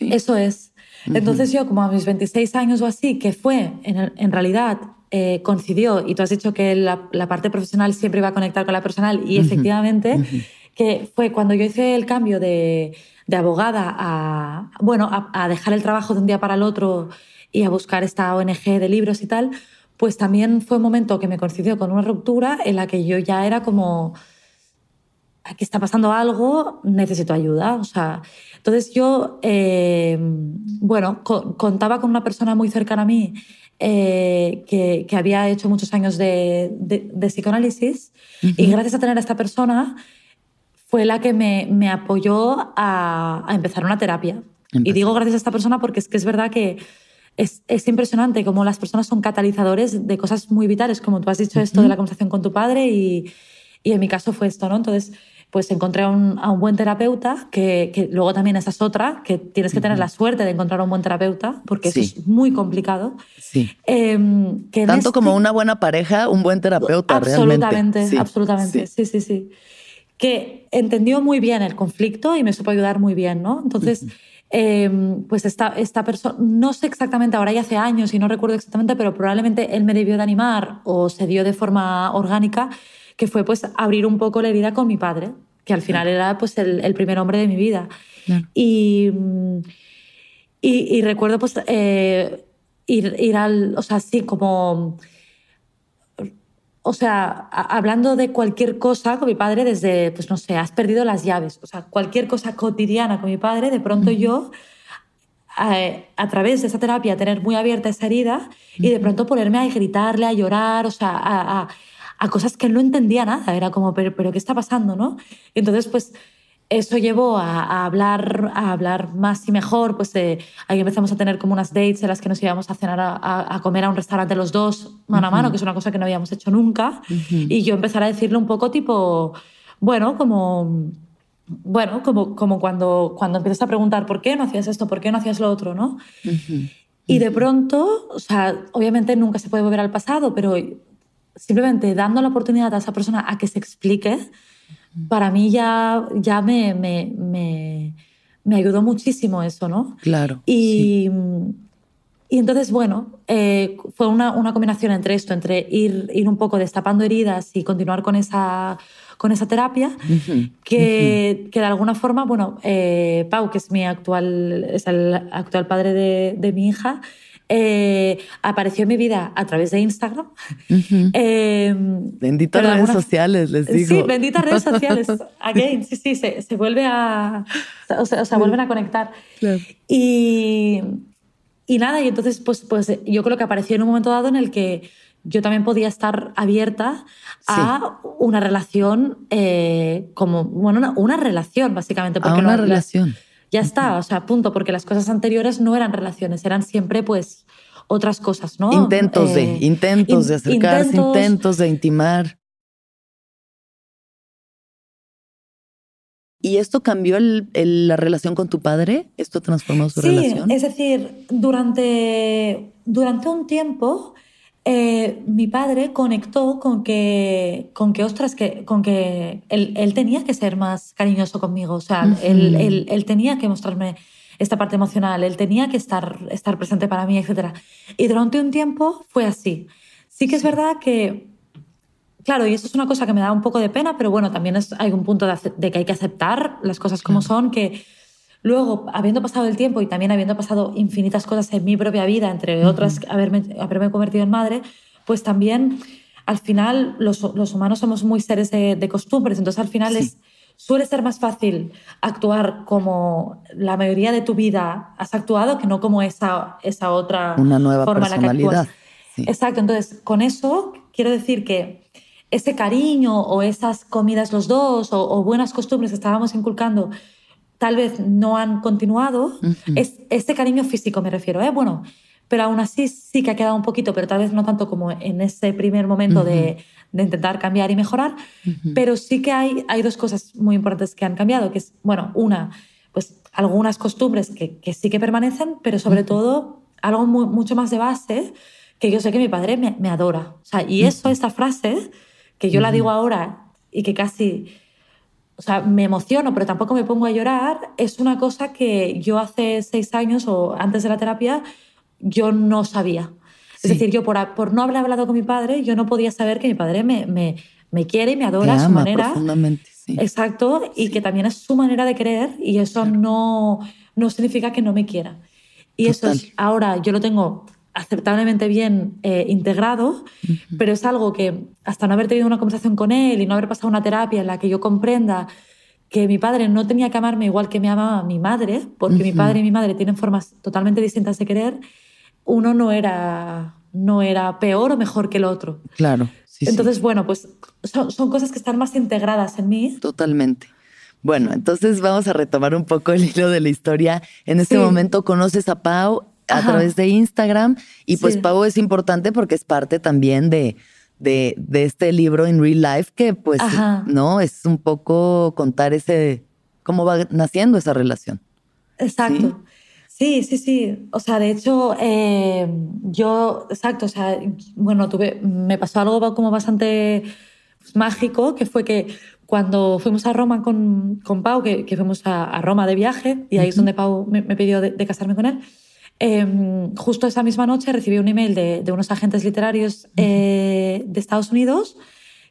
Eso es. Entonces yo como a mis 26 años o así, que fue en, en realidad eh, coincidió, y tú has dicho que la, parte profesional siempre iba a conectar con la personal, y efectivamente, que fue cuando yo hice el cambio de, abogada a, bueno, a, dejar el trabajo de un día para el otro y a buscar esta ONG de libros y tal, pues también fue un momento que me coincidió con una ruptura en la que yo ya era como, aquí está pasando algo, necesito ayuda. O sea, entonces yo, eh, bueno, contaba con una persona muy cercana a mí eh, que, había hecho muchos años de, psicoanálisis y gracias a tener a esta persona fue la que me, me apoyó a, empezar una terapia. Y digo gracias a esta persona porque es que es verdad que es, es, impresionante cómo las personas son catalizadores de cosas muy vitales, como tú has dicho esto de la conversación con tu padre y, y en mi caso fue esto, ¿no? Entonces, pues encontré a un, buen terapeuta, que, luego también esa es otra, que tienes que tener la suerte de encontrar a un buen terapeuta, porque eso es muy complicado. Sí. Em, que Tanto como una buena pareja, un buen terapeuta, absolutamente, realmente. Absolutamente, sí. sí, sí, Que entendió muy bien el conflicto y me supo ayudar muy bien, ¿no? Entonces... Em, pues esta, esta persona, no sé exactamente, ahora ya hace años y no recuerdo exactamente, pero probablemente él me debió de animar o se dio de forma orgánica, que fue pues abrir un poco la herida con mi padre, que al final era pues el, primer hombre de mi vida. Y, y, recuerdo pues eh, ir, al, o sea, sí, como, o sea, hablando de cualquier cosa con mi padre desde, pues no sé, has perdido las llaves, o sea, cualquier cosa cotidiana con mi padre, de pronto yo... A, través de esa terapia tener muy abierta esa herida y de pronto ponerme a gritarle, a llorar, o sea, a, a cosas que él no entendía nada. Era como, pero, pero ¿qué está pasando? ¿no? Y entonces, pues eso llevó a, hablar, a hablar más y mejor. Pues eh, ahí empezamos a tener como unas dates en las que nos íbamos a cenar a, comer a un restaurante los dos, mano a mano, que es una cosa que no habíamos hecho nunca. Y yo empezar a decirle un poco tipo, bueno, como bueno, como, como cuando, cuando empiezas a preguntar por qué no hacías esto, por qué no hacías lo otro, ¿no? Y de pronto, o sea, obviamente nunca se puede volver al pasado, pero simplemente dando la oportunidad a esa persona a que se explique, para mí ya, ya me, me, me, me ayudó muchísimo eso, ¿no? Claro. Y, y entonces, bueno, eh, fue una, una, combinación entre esto, entre ir, ir un poco destapando heridas y continuar con esa, con esa terapia, que, que, de alguna forma, bueno, eh, Pau, que es mi actual, es el actual padre de, de mi hija, eh, apareció en mi vida a través de Instagram. Em, benditas redes sociales, les digo. Sí, benditas redes sociales. Again, sí, sí, se, se vuelve a. O sea, o sea, vuelven a conectar. Y, y nada, y entonces, pues, pues yo creo que apareció en un momento dado en el que yo también podía estar abierta a una relación eh, como, bueno, una, relación básicamente. Porque a una relación. Ya está, o sea, punto, porque las cosas anteriores no eran relaciones, eran siempre pues otras cosas, ¿no? Intentos de, eh, intentos de acercarse, intentos, de intimar. ¿Y esto cambió la relación con tu padre? ¿Esto transformó su relación? Sí, es decir, durante, durante un tiempo eh, mi padre conectó con que, con que ostras, que, con que él, tenía que ser más cariñoso conmigo, o sea, él, él, tenía que mostrarme esta parte emocional, él tenía que estar, estar presente para mí, etc. Y durante un tiempo fue así. Sí que es verdad que, claro, y eso es una cosa que me da un poco de pena, pero bueno, también es, hay un punto de, que hay que aceptar las cosas como son, que Luego, habiendo pasado el tiempo y también habiendo pasado infinitas cosas en mi propia vida, entre otras haberme, haberme convertido en madre, pues también al final los, los humanos somos muy seres de, costumbres, entonces al final es, suele ser más fácil actuar como la mayoría de tu vida has actuado que no como esa, esa otra Una nueva forma en la que actúas. Exacto, entonces con eso quiero decir que ese cariño o esas comidas los dos o, o buenas costumbres que estábamos inculcando tal vez no han continuado. es, este cariño físico me refiero, ¿eh? Bueno, pero aún así sí que ha quedado un poquito, pero tal vez no tanto como en ese primer momento de, de, intentar cambiar y mejorar, pero sí que hay, hay dos cosas muy importantes que han cambiado, que es, bueno, una, pues algunas costumbres que, que sí que permanecen, pero sobre todo algo mucho más de base, que yo sé que mi padre me, me adora. O sea, y eso, esta frase, que yo la digo ahora y que casi o sea, me emociono, pero tampoco me pongo a llorar, es una cosa que yo hace seis años o antes de la terapia yo no sabía. Es decir, yo por, por, no haber hablado con mi padre, yo no podía saber que mi padre me, me, me quiere y me adora a su manera. Profundamente, sí. Exacto, y que también es su manera de querer y eso no, no significa que no me quiera. Y eso es, ahora yo lo tengo aceptablemente bien eh, integrado, pero es algo que hasta no haber tenido una conversación con él y no haber pasado una terapia en la que yo comprenda que mi padre no tenía que amarme igual que me amaba mi madre, porque mi padre y mi madre tienen formas totalmente distintas de querer, uno no era, no era peor o mejor que el otro. Claro. entonces, bueno, pues son, son, cosas que están más integradas en mí. Totalmente. Bueno, entonces vamos a retomar un poco el hilo de la historia. En este momento conoces a Pau, a través de Instagram. Y pues Pau es importante porque es parte también de, de, de este libro en real life que pues no es un poco contar ese cómo va naciendo esa relación. Exacto. ¿Sí? Sí, sí, O sea, de hecho, eh, yo, exacto, o sea, bueno, tuve, me pasó algo como bastante pues, mágico, que fue que cuando fuimos a Roma con, con Pau, que, que fuimos a, Roma de viaje, y ahí es donde Pau me, pidió de, casarme con él, Em, justo esa misma noche recibí un email de, unos agentes literarios eh, de Estados Unidos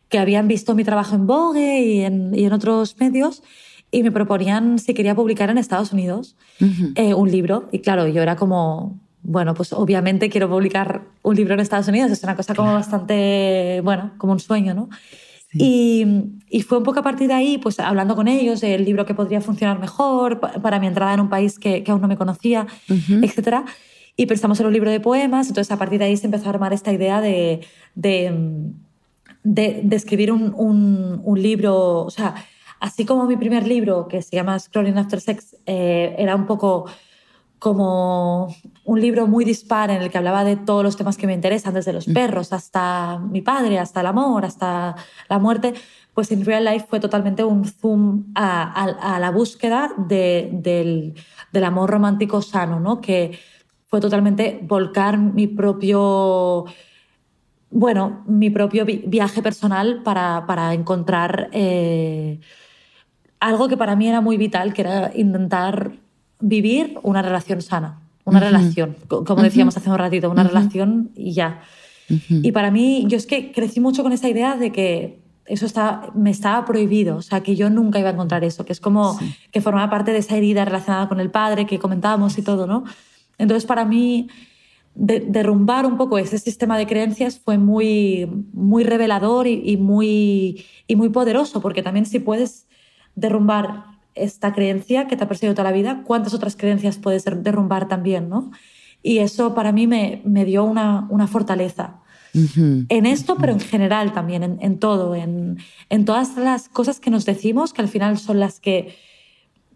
que habían visto mi trabajo en Vogue y en, y en, otros medios y me proponían si quería publicar en Estados Unidos eh, un libro. Y claro, yo era como, bueno, pues obviamente quiero publicar un libro en Estados Unidos, es una cosa como bastante, bueno, como un sueño, ¿no? Y, y, fue un poco a partir de ahí, pues hablando con ellos, el libro que podría funcionar mejor para mi entrada en un país que, que aún no me conocía, etc. Y pensamos en un libro de poemas, entonces a partir de ahí se empezó a armar esta idea de, de, de, escribir un, libro, o sea, así como mi primer libro, que se llama Scrolling After Sex, eh, era un poco como un libro muy dispar en el que hablaba de todos los temas que me interesan, desde los perros hasta mi padre, hasta el amor, hasta la muerte, pues en Real Life fue totalmente un zoom a, la búsqueda del, amor romántico sano, ¿no? que fue totalmente volcar mi propio bueno, mi propio viaje personal para, encontrar eh, algo que para mí era muy vital, que era intentar vivir una relación sana, una relación, como decíamos hace un ratito, una relación y ya. Y para mí, yo es que crecí mucho con esa idea de que eso está, me estaba prohibido, o sea, que yo nunca iba a encontrar eso, que es como que formaba parte de esa herida relacionada con el padre que comentábamos y todo, ¿no? Entonces, para mí, derrumbar un poco ese sistema de creencias fue muy, muy revelador y, muy, y muy poderoso, porque también si puedes derrumbar esta creencia que te ha perseguido toda la vida, ¿cuántas otras creencias puedes derrumbar también? ¿no? Y eso para mí me, me dio una, una fortaleza. En esto, pero en general también, en, en todo, en, en, todas las cosas que nos decimos, que al final son las que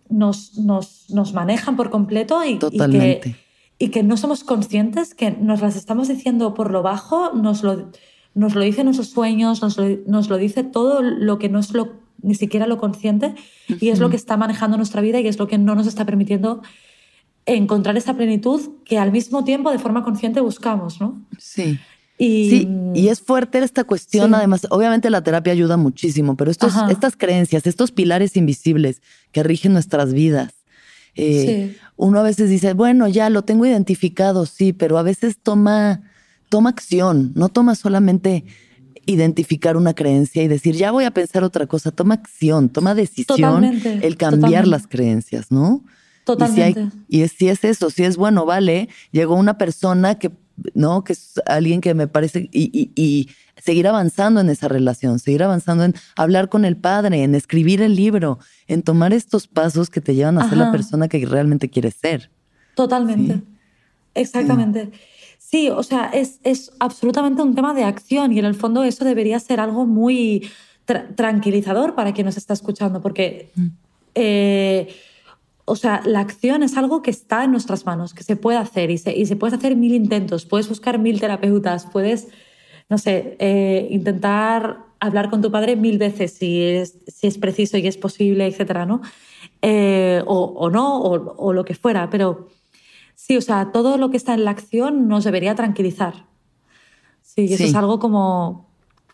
nos, nos, nos manejan por completo y, y, que, y que no somos conscientes, que nos las estamos diciendo por lo bajo, nos lo, nos lo dicen nuestros sueños, nos lo, nos lo dice todo lo que no es lo ni siquiera lo consciente y es lo que está manejando nuestra vida y es lo que no nos está permitiendo encontrar esa plenitud que al mismo tiempo de forma consciente buscamos, ¿no? Sí. Y, sí, y es fuerte esta cuestión, además, obviamente la terapia ayuda muchísimo, pero estos, estas creencias, estos pilares invisibles que rigen nuestras vidas, eh, uno a veces dice, bueno, ya lo tengo identificado, sí, pero a veces toma, toma acción, no toma solamente identificar una creencia y decir, ya voy a pensar otra cosa, toma acción, toma decisión, el cambiar las creencias, ¿no? Totalmente. Y si, es eso, si es bueno, vale, llegó una persona que, ¿no? Que es alguien que me parece, y, seguir avanzando en esa relación, seguir avanzando en hablar con el padre, en escribir el libro, en tomar estos pasos que te llevan a ser la persona que realmente quieres ser. Totalmente. Exactamente. Sí, o sea, es, es, absolutamente un tema de acción y en el fondo eso debería ser algo muy tranquilizador para quien nos está escuchando, porque, mm. eh, o sea, la acción es algo que está en nuestras manos, que se puede hacer y se, y se puede hacer mil intentos, puedes buscar mil terapeutas, puedes, no sé, eh, intentar hablar con tu padre mil veces si es, si es preciso y es posible, etcétera, ¿no? Eh, o, o, no, o, o lo que fuera, pero Sí, o sea, todo lo que está en la acción nos debería tranquilizar. Sí, eso es algo como,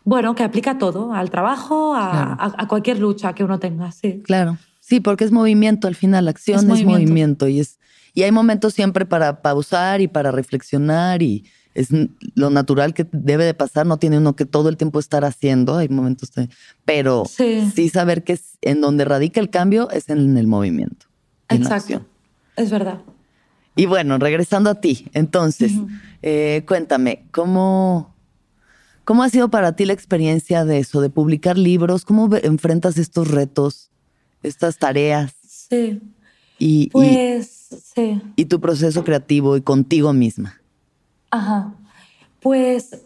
bueno, que aplica todo, al trabajo, a, cualquier lucha que uno tenga, sí. Claro, sí, porque es movimiento, al final, la acción es, movimiento. y, es, y hay momentos siempre para pausar y para reflexionar y es lo natural que debe de pasar, no tiene uno que todo el tiempo estar haciendo, hay momentos, pero sí. saber que es, en donde radica el cambio es en el movimiento. Exacto, es verdad. Y bueno, regresando a ti, entonces, eh, cuéntame, ¿cómo, ¿cómo ha sido para ti la experiencia de eso, de publicar libros? ¿Cómo enfrentas estos retos, estas tareas? Sí. Y, pues, sí. Y tu proceso creativo y contigo misma. Ajá. Pues,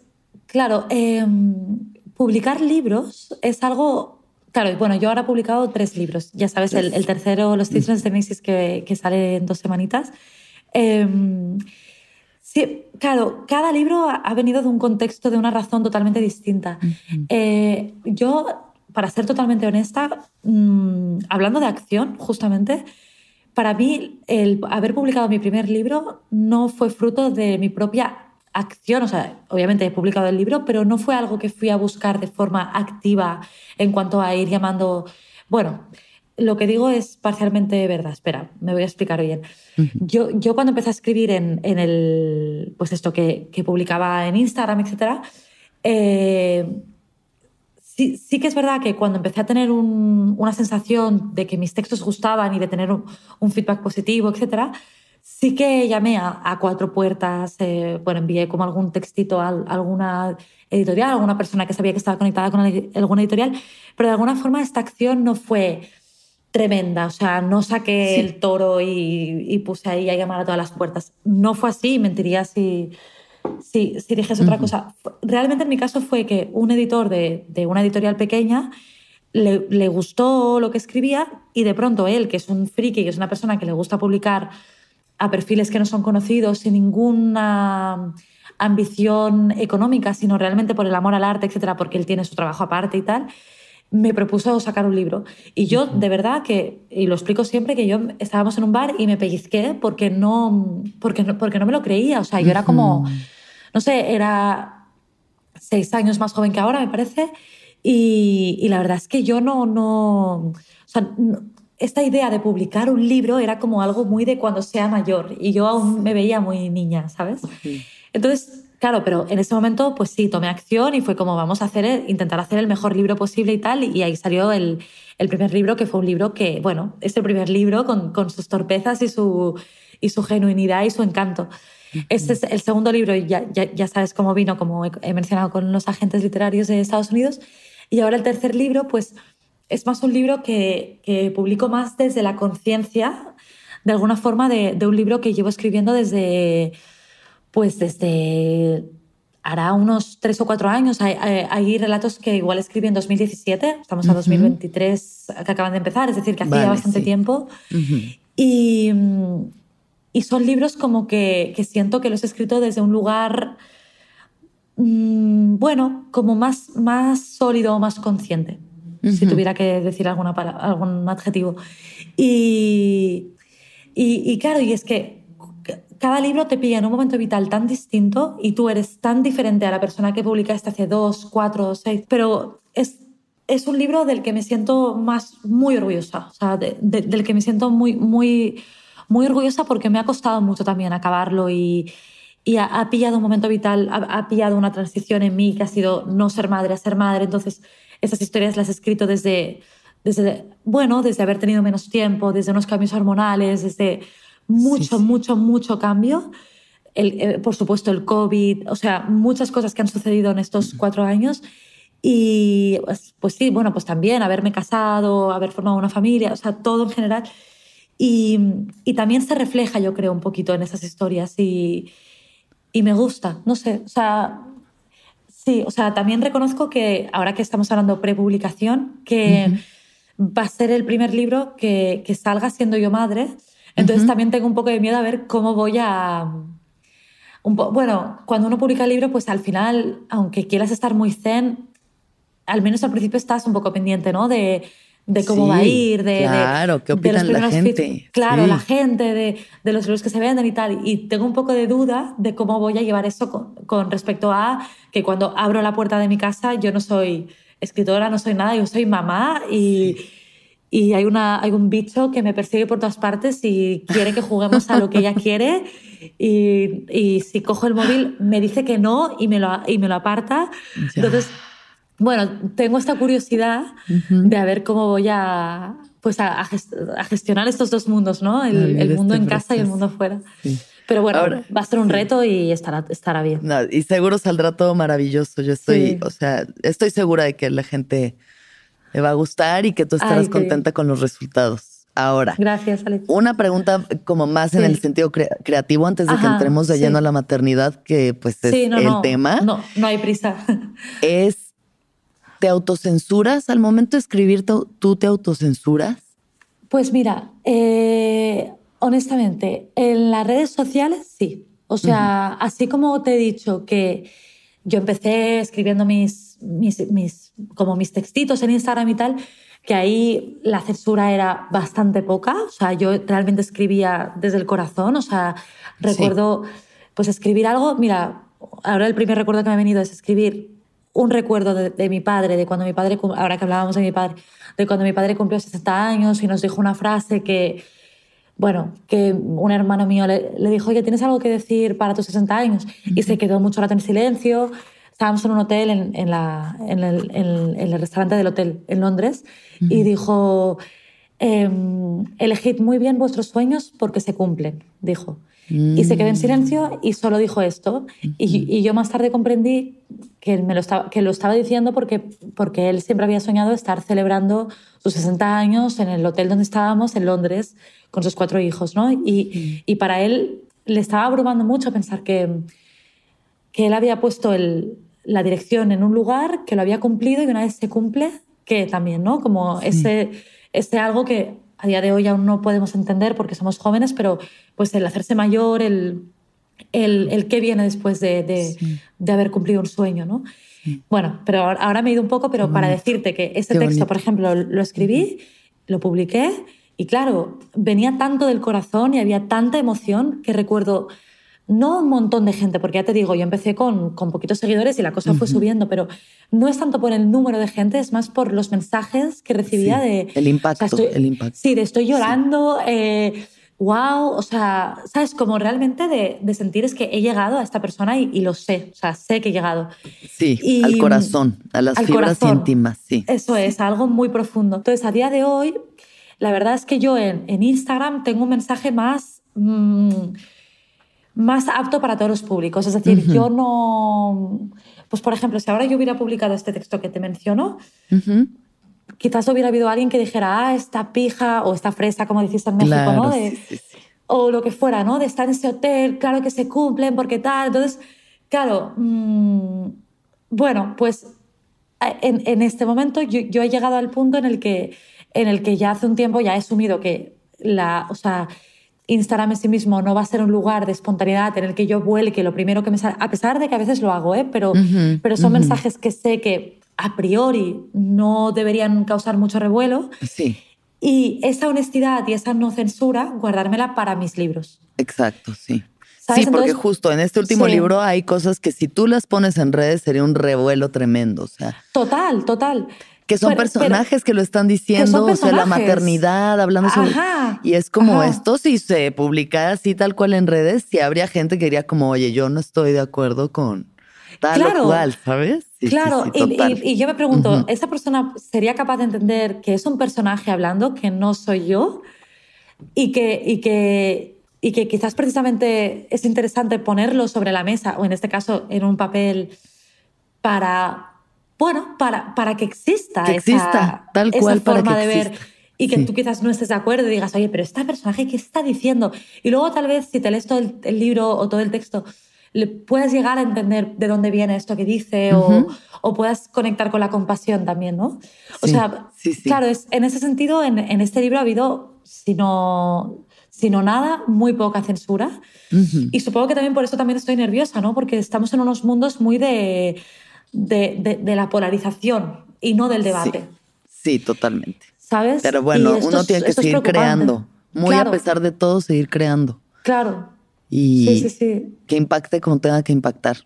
claro, em, publicar libros es algo Claro, bueno, yo ahora he publicado tres libros. Ya sabes, el, tercero, Los Cisnes de Macy's, que, que, sale en dos semanitas. Em, sí, claro, cada libro ha venido de un contexto, de una razón totalmente distinta. Eh, yo, para ser totalmente honesta, mm, hablando de acción, justamente, para mí el haber publicado mi primer libro no fue fruto de mi propia acción, o sea, obviamente he publicado el libro, pero no fue algo que fui a buscar de forma activa en cuanto a ir llamando, bueno, lo que digo es parcialmente verdad. Espera, me voy a explicar bien. yo, yo cuando empecé a escribir en, en el, pues esto que, que, publicaba en Instagram, etc., eh, sí, sí, que es verdad que cuando empecé a tener un, una sensación de que mis textos gustaban y de tener un, feedback positivo, etc., sí que llamé a, cuatro puertas, eh, bueno, envié como algún textito a, alguna editorial, alguna persona que sabía que estaba conectada con alguna editorial, pero de alguna forma esta acción no fue tremenda. O sea, no saqué el toro y, puse ahí a llamar a todas las puertas. No fue así, mentiría si, si, si dijese otra cosa. Realmente en mi caso fue que un editor de, de una editorial pequeña le, le, gustó lo que escribía y de pronto él, que es un friki, que es una persona que le gusta publicar a perfiles que no son conocidos sin ninguna ambición económica, sino realmente por el amor al arte, etcétera, porque él tiene su trabajo aparte y tal, me propuso sacar un libro. Y yo, de verdad, que, y lo explico siempre, que yo estábamos en un bar y me pellizqué porque no, porque no, porque no me lo creía. O sea, yo era como, no sé, era seis años más joven que ahora, me parece. Y, la verdad es que yo no, no, o sea, esta idea de publicar un libro era como algo muy de cuando sea mayor. Y yo aún me veía muy niña, ¿sabes? Entonces, Claro, pero en ese momento, pues sí, tomé acción y fue como vamos a hacer, intentar hacer el mejor libro posible y tal. Y ahí salió el, el primer libro, que fue un libro que, bueno, es el primer libro con, con sus torpezas y su, y su genuinidad y su encanto. Este es el segundo libro, ya, ya, ya, sabes cómo vino, como he mencionado, con los agentes literarios de Estados Unidos. Y ahora el tercer libro, pues es más un libro que, que publico más desde la conciencia, de alguna forma, de, de un libro que llevo escribiendo desde pues desde hará unos tres o cuatro años. Hay, relatos que igual escribí en 2017, estamos a 2023 que acaban de empezar, es decir, que hacía bastante tiempo. y, y, son libros como que, que, siento que los he escrito desde un lugar, mm, bueno, como más, más sólido o más consciente, si tuviera que decir alguna, algún adjetivo. Y, y, y claro, y es que cada libro te pilla en un momento vital tan distinto y tú eres tan diferente a la persona que publicaste hace dos, cuatro, seis, pero es, es un libro del que me siento más muy orgullosa, o sea, del que me siento muy, muy, muy orgullosa porque me ha costado mucho también acabarlo y, y ha, pillado un momento vital, ha, pillado una transición en mí que ha sido no ser madre a ser madre, entonces esas historias las he escrito desde, desde, bueno, desde haber tenido menos tiempo, desde unos cambios hormonales, desde mucho, mucho, mucho cambio. El, eh, por supuesto, el COVID, o sea, muchas cosas que han sucedido en estos cuatro años. Y pues, pues, sí, bueno, pues también haberme casado, haber formado una familia, o sea, todo en general. Y, y también se refleja, yo creo, un poquito en esas historias y, y me gusta, no sé, o sea, sí, o sea, también reconozco que ahora que estamos hablando prepublicación, que va a ser el primer libro que, que salga siendo yo madre entonces también tengo un poco de miedo a ver cómo voy a... Un bueno, cuando uno publica el libro, pues al final, aunque quieras estar muy zen, al menos al principio estás un poco pendiente, ¿no? De, de cómo va a ir, de, claro, qué opinan la gente. claro, la gente, de, de, los libros que se venden y tal. Y tengo un poco de duda de cómo voy a llevar eso con, con, respecto a que cuando abro la puerta de mi casa yo no soy escritora, no soy nada, yo soy mamá y, y hay, una, hay un bicho que me persigue por todas partes y quiere que juguemos a lo que ella quiere y, y si cojo el móvil me dice que no y me lo, y me lo aparta. Entonces, bueno, tengo esta curiosidad de a ver cómo voy a, pues a, a gestionar estos dos mundos, ¿no? El, el mundo este en casa y el mundo fuera. Pero bueno, va a ser un reto y estará, estará bien. y seguro saldrá todo maravilloso. Yo estoy, o sea, estoy segura de que la gente me va a gustar y que tú estarás contenta con los resultados. Ahora, gracias, Alex. Una pregunta como más en el sentido creativo antes de que entremos de lleno a la maternidad, que pues es el tema. No, no hay prisa. Es, ¿te autocensuras al momento de escribir? ¿Tú te autocensuras? Pues mira, eh, honestamente, en las redes sociales sí. O sea, así como te he dicho que yo empecé escribiendo mis, mis, mis, como mis textitos en Instagram y tal, que ahí la censura era bastante poca, o sea, yo realmente escribía desde el corazón, o sea, recuerdo pues escribir algo, mira, ahora el primer recuerdo que me ha venido es escribir un recuerdo de, mi padre, de cuando mi padre, ahora que hablábamos de mi padre, de cuando mi padre cumplió 60 años y nos dijo una frase que, bueno, que un hermano mío le, dijo, oye, ¿tienes algo que decir para tus 60 años? Y se quedó mucho rato en silencio. Estábamos en un hotel, en, en, la, en, el, en, el, restaurante del hotel en Londres, y dijo, em, elegid muy bien vuestros sueños porque se cumplen, dijo. Y se quedó en silencio y solo dijo esto. y, y, yo más tarde comprendí que, me lo estaba, que lo estaba diciendo porque, porque él siempre había soñado estar celebrando sus 60 años en el hotel donde estábamos, en Londres, con sus cuatro hijos, ¿no? Y, y para él le estaba abrumando mucho pensar que, que él había puesto el, la dirección en un lugar, que lo había cumplido y una vez se cumple, que también, ¿no? Como ese, ese algo que a día de hoy aún no podemos entender porque somos jóvenes, pero pues el hacerse mayor, el, el, el qué viene después de, de, de, haber cumplido un sueño, ¿no? Bueno, pero ahora me he ido un poco, pero para decirte que ese texto, por ejemplo, lo escribí, lo publiqué y claro, venía tanto del corazón y había tanta emoción que recuerdo no un montón de gente, porque ya te digo, yo empecé con, con poquitos seguidores y la cosa fue subiendo, pero no es tanto por el número de gente, es más por los mensajes que recibía de... El impacto, el impacto. Sí, de estoy llorando, sí. eh, wow, o sea, ¿sabes? Como realmente de, de, sentir es que he llegado a esta persona y, y, lo sé, o sea, sé que he llegado. Sí, y, al corazón, a las fibras corazón, íntimas, sí. Eso es, algo muy profundo. Entonces, a día de hoy, la verdad es que yo en, en Instagram tengo un mensaje más... Mmm, más apto para todos los públicos. Es decir, uh -huh. yo no... Pues, por ejemplo, si ahora yo hubiera publicado este texto que te menciono, uh -huh. quizás hubiera habido alguien que dijera, ah, esta pija o esta fresa, como decís en México, claro, ¿no? De, sí, sí. O lo que fuera, ¿no? De estar en ese hotel, claro que se cumplen, porque tal. Entonces, claro, mmm, bueno, pues en, en este momento yo, yo, he llegado al punto en el, que, en el que ya hace un tiempo ya he asumido que la... O sea, Instagram en sí mismo no va a ser un lugar de espontaneidad en el que yo vuelque lo primero que me sale, a pesar de que a veces lo hago, ¿eh? pero, uh -huh, pero son uh -huh. mensajes que sé que a priori no deberían causar mucho revuelo. Sí. Y esa honestidad y esa no censura, guardármela para mis libros. Exacto, sí. ¿Sabes? Sí, porque Entonces, justo en este último sí. libro hay cosas que si tú las pones en redes sería un revuelo tremendo. O sea. Total, total que son pero, personajes pero, que lo están diciendo, o sea, la maternidad, hablando sobre... Ajá, y es como ajá. esto, si se publicara así tal cual en redes, si habría gente que diría como, oye, yo no estoy de acuerdo con tal claro, o cual, ¿sabes? Sí, claro, sí, sí, y, y, y, yo me pregunto, uh -huh. ¿esa persona sería capaz de entender que es un personaje hablando, que no soy yo? Y que, y que, y que quizás precisamente es interesante ponerlo sobre la mesa, o en este caso en un papel, para bueno, para, para que exista, que exista esa, tal cual esa forma para de ver y que sí. tú quizás no estés de acuerdo y digas, oye, pero este personaje, ¿qué está diciendo? Y luego tal vez si te lees todo el, el libro o todo el texto, le puedes llegar a entender de dónde viene esto que dice uh -huh. o, o, puedas conectar con la compasión también, ¿no? O sí, sea, sí. claro, es, en ese sentido, en, en, este libro ha habido, si no, si no nada, muy poca censura. Uh -huh. Y supongo que también por eso también estoy nerviosa, ¿no? Porque estamos en unos mundos muy de de, de, de, la polarización y no del debate. Sí, sí totalmente. ¿Sabes? Pero bueno, uno tiene que seguir creando. Muy claro. a pesar de todo, seguir creando. Claro. Y sí, sí, sí. que impacte como tenga que impactar.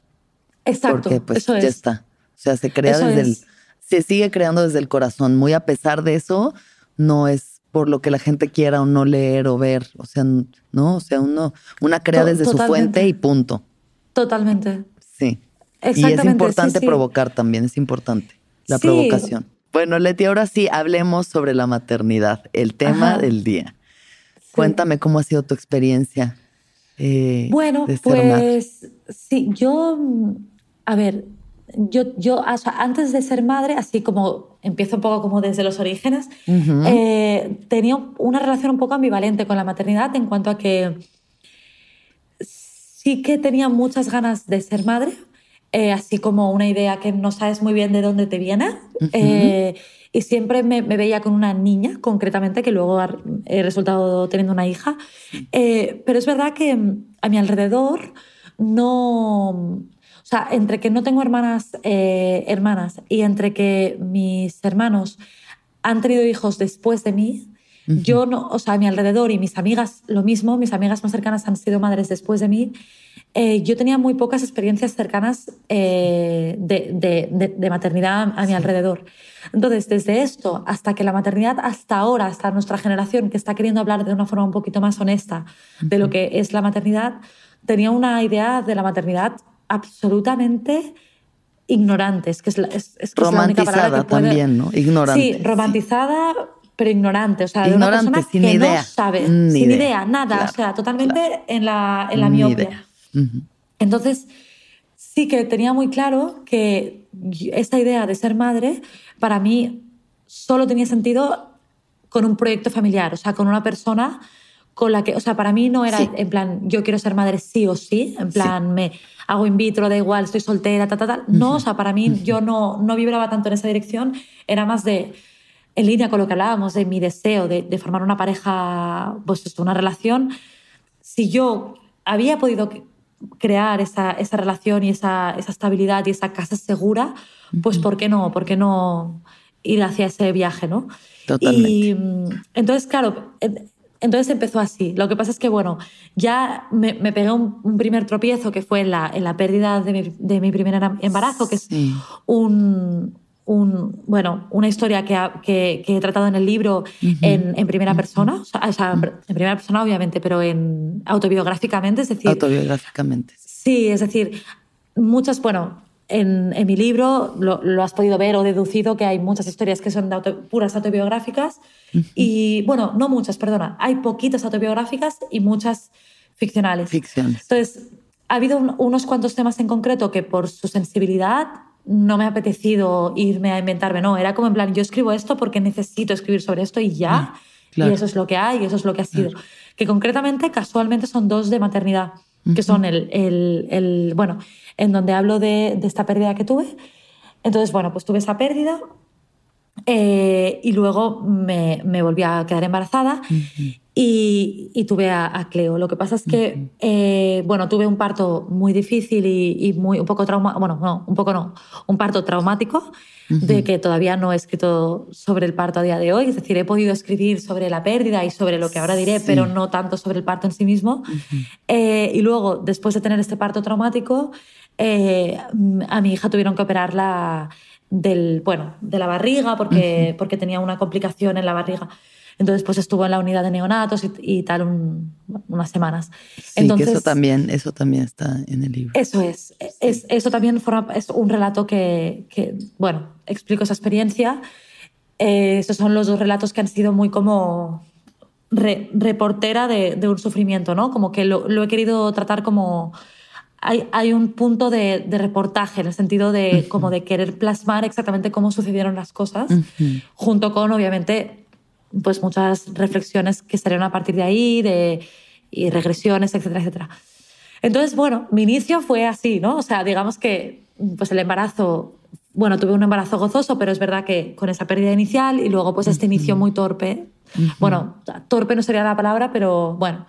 Exacto. Porque pues eso ya es. está. O sea, se crea eso desde es. el. Se sigue creando desde el corazón. Muy a pesar de eso, no es por lo que la gente quiera o no leer o ver. O sea, no, o sea, uno, una crea desde Totalmente. su fuente y punto. Totalmente. Sí. Y es importante sí, sí. provocar también, es importante la sí. provocación. Bueno, Leti, ahora sí hablemos sobre la maternidad, el tema Ajá. del día. Cuéntame cómo ha sido tu experiencia. Eh, bueno, de ser pues madre. sí, yo, a ver, yo, yo o sea, antes de ser madre, así como empiezo un poco como desde los orígenes, uh -huh. eh, tenía una relación un poco ambivalente con la maternidad en cuanto a que sí que tenía muchas ganas de ser madre, eh, así como una idea que no sabes muy bien de dónde te viene. Uh -huh. eh, y siempre me, me, veía con una niña, concretamente, que luego ha he resultado teniendo una hija. Eh, pero es verdad que a mi alrededor no... O sea, entre que no tengo hermanas, hermanas y entre que mis hermanos han tenido hijos después de mí, uh -huh. yo no, o sea, a mi alrededor y mis amigas lo mismo, mis amigas más cercanas han sido madres después de mí, eh, yo tenía muy pocas experiencias cercanas eh, de, de, de, de, maternidad a, mi alrededor. Entonces, desde esto hasta que la maternidad, hasta ahora, hasta nuestra generación que está queriendo hablar de una forma un poquito más honesta de lo que es la maternidad, tenía una idea de la maternidad absolutamente ignorante. Es que es, la, es, es, que romantizada es la única puede... también, ¿no? Ignorante. Sí, romantizada, pero ignorante, o sea, de ignorante, una persona sin que idea. no sabe, Ni sin idea, idea, nada, claro, o sea, totalmente claro. en la, en la. Uh -huh. Entonces, sí que tenía muy claro que esta idea de ser madre para mí solo tenía sentido con un proyecto familiar, o sea, con una persona con la que, o sea, para mí no era en plan, yo quiero ser madre sí o sí, en plan, me hago in vitro, da igual, estoy soltera, tal, tal, tal. No, o sea, para mí yo no, no vibraba tanto en esa dirección, era más de, en línea con lo que hablábamos, de mi deseo de, de formar una pareja, pues esto, una relación. Si yo había podido crear esa, esa relación y esa, esa, estabilidad y esa casa segura, pues ¿por qué no? ¿Por qué no ir hacia ese viaje, no? Totalmente. Y mm, entonces, claro, entonces empezó así. Lo que pasa es que, bueno, ya me, me pegué un, primer tropiezo que fue en la, en la pérdida de mi, de mi primer embarazo, que es un, un, bueno, una historia que, que, he tratado en el libro en, en, primera persona, o sea, en primera persona obviamente, pero en autobiográficamente, es decir... Autobiográficamente. Sí, es decir, muchas, bueno, en, en mi libro lo, lo, has podido ver o deducido que hay muchas historias que son de puras autobiográficas y, bueno, no muchas, perdona, hay poquitas autobiográficas y muchas ficcionales. Ficciones. Entonces, ha habido unos cuantos temas en concreto que por su sensibilidad no me ha apetecido irme a inventarme, no, era como en plan, yo escribo esto porque necesito escribir sobre esto y ya, y eso es lo que hay, y eso es lo que ha sido. Que concretamente, casualmente, son dos de maternidad, que son el, el, el, bueno, en donde hablo de, de, esta pérdida que tuve. Entonces, bueno, pues tuve esa pérdida eh, y luego me, me, volví a quedar embarazada y, y, tuve a, Cleo. Lo que pasa es que, eh, bueno, tuve un parto muy difícil y, y, muy, un poco trauma, bueno, no, un poco no, un parto traumático de que todavía no he escrito sobre el parto a día de hoy. Es decir, he podido escribir sobre la pérdida y sobre lo que ahora diré, pero no tanto sobre el parto en sí mismo. Eh, y luego, después de tener este parto traumático, a mi hija tuvieron que operarla del, bueno, de la barriga porque, porque tenía una complicación en la barriga. Entonces, pues estuvo en la unidad de neonatos y, tal unas semanas. Sí, Entonces, eso también, eso también está en el libro. Eso es. es eso también forma, es un relato que, que bueno, explico esa experiencia. Eh, estos son los dos relatos que han sido muy como reportera de, de, un sufrimiento, ¿no? Como que lo, lo he querido tratar como hay, un punto de, reportaje en el sentido de, como de querer plasmar exactamente cómo sucedieron las cosas, junto con, obviamente, pues muchas reflexiones que salieron a partir de ahí, de, y regresiones, etcétera, etcétera. Entonces, bueno, mi inicio fue así, ¿no? O sea, digamos que pues el embarazo, bueno, tuve un embarazo gozoso, pero es verdad que con esa pérdida inicial y luego pues este inicio muy torpe. Bueno, torpe no sería la palabra, pero bueno,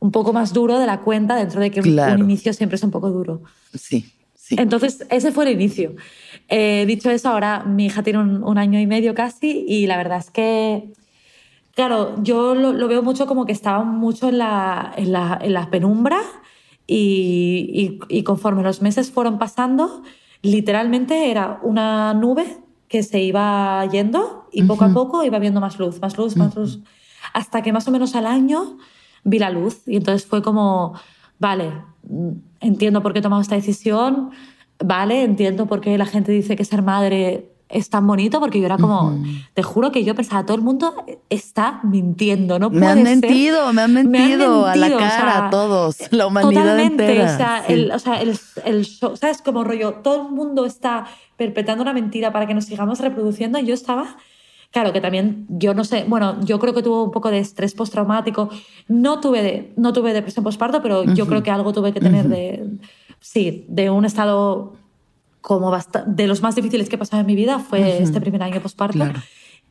un poco más duro de la cuenta dentro de que un inicio siempre es un poco duro. Sí, sí. Entonces, ese fue el inicio. Eh, dicho eso, ahora mi hija tiene un, año y medio casi y la verdad es que, claro, yo lo, veo mucho como que estaba mucho en la, en la, en la penumbra y, y, conforme los meses fueron pasando, literalmente era una nube que se iba yendo y poco a poco iba viendo más luz, más luz, más luz, hasta que más o menos al año vi la luz. Y entonces fue como, vale, entiendo por qué he tomado esta decisión, vale, entiendo por qué la gente dice que ser madre es tan bonito porque yo era como, te juro que yo pensaba, todo el mundo está mintiendo, no Me han mentido, me han mentido, a la cara a todos, la humanidad totalmente, O sea, el, o sea, el, el ¿sabes? Como rollo, todo el mundo está perpetrando una mentira para que nos sigamos reproduciendo. Y yo estaba Claro, que también yo no sé, bueno, yo creo que tuvo un poco de estrés postraumático. No tuve, de, no tuve depresión postparto, pero yo creo que algo tuve que tener de, sí, de un estado como de los más difíciles que he pasado en mi vida fue este primer año postparto.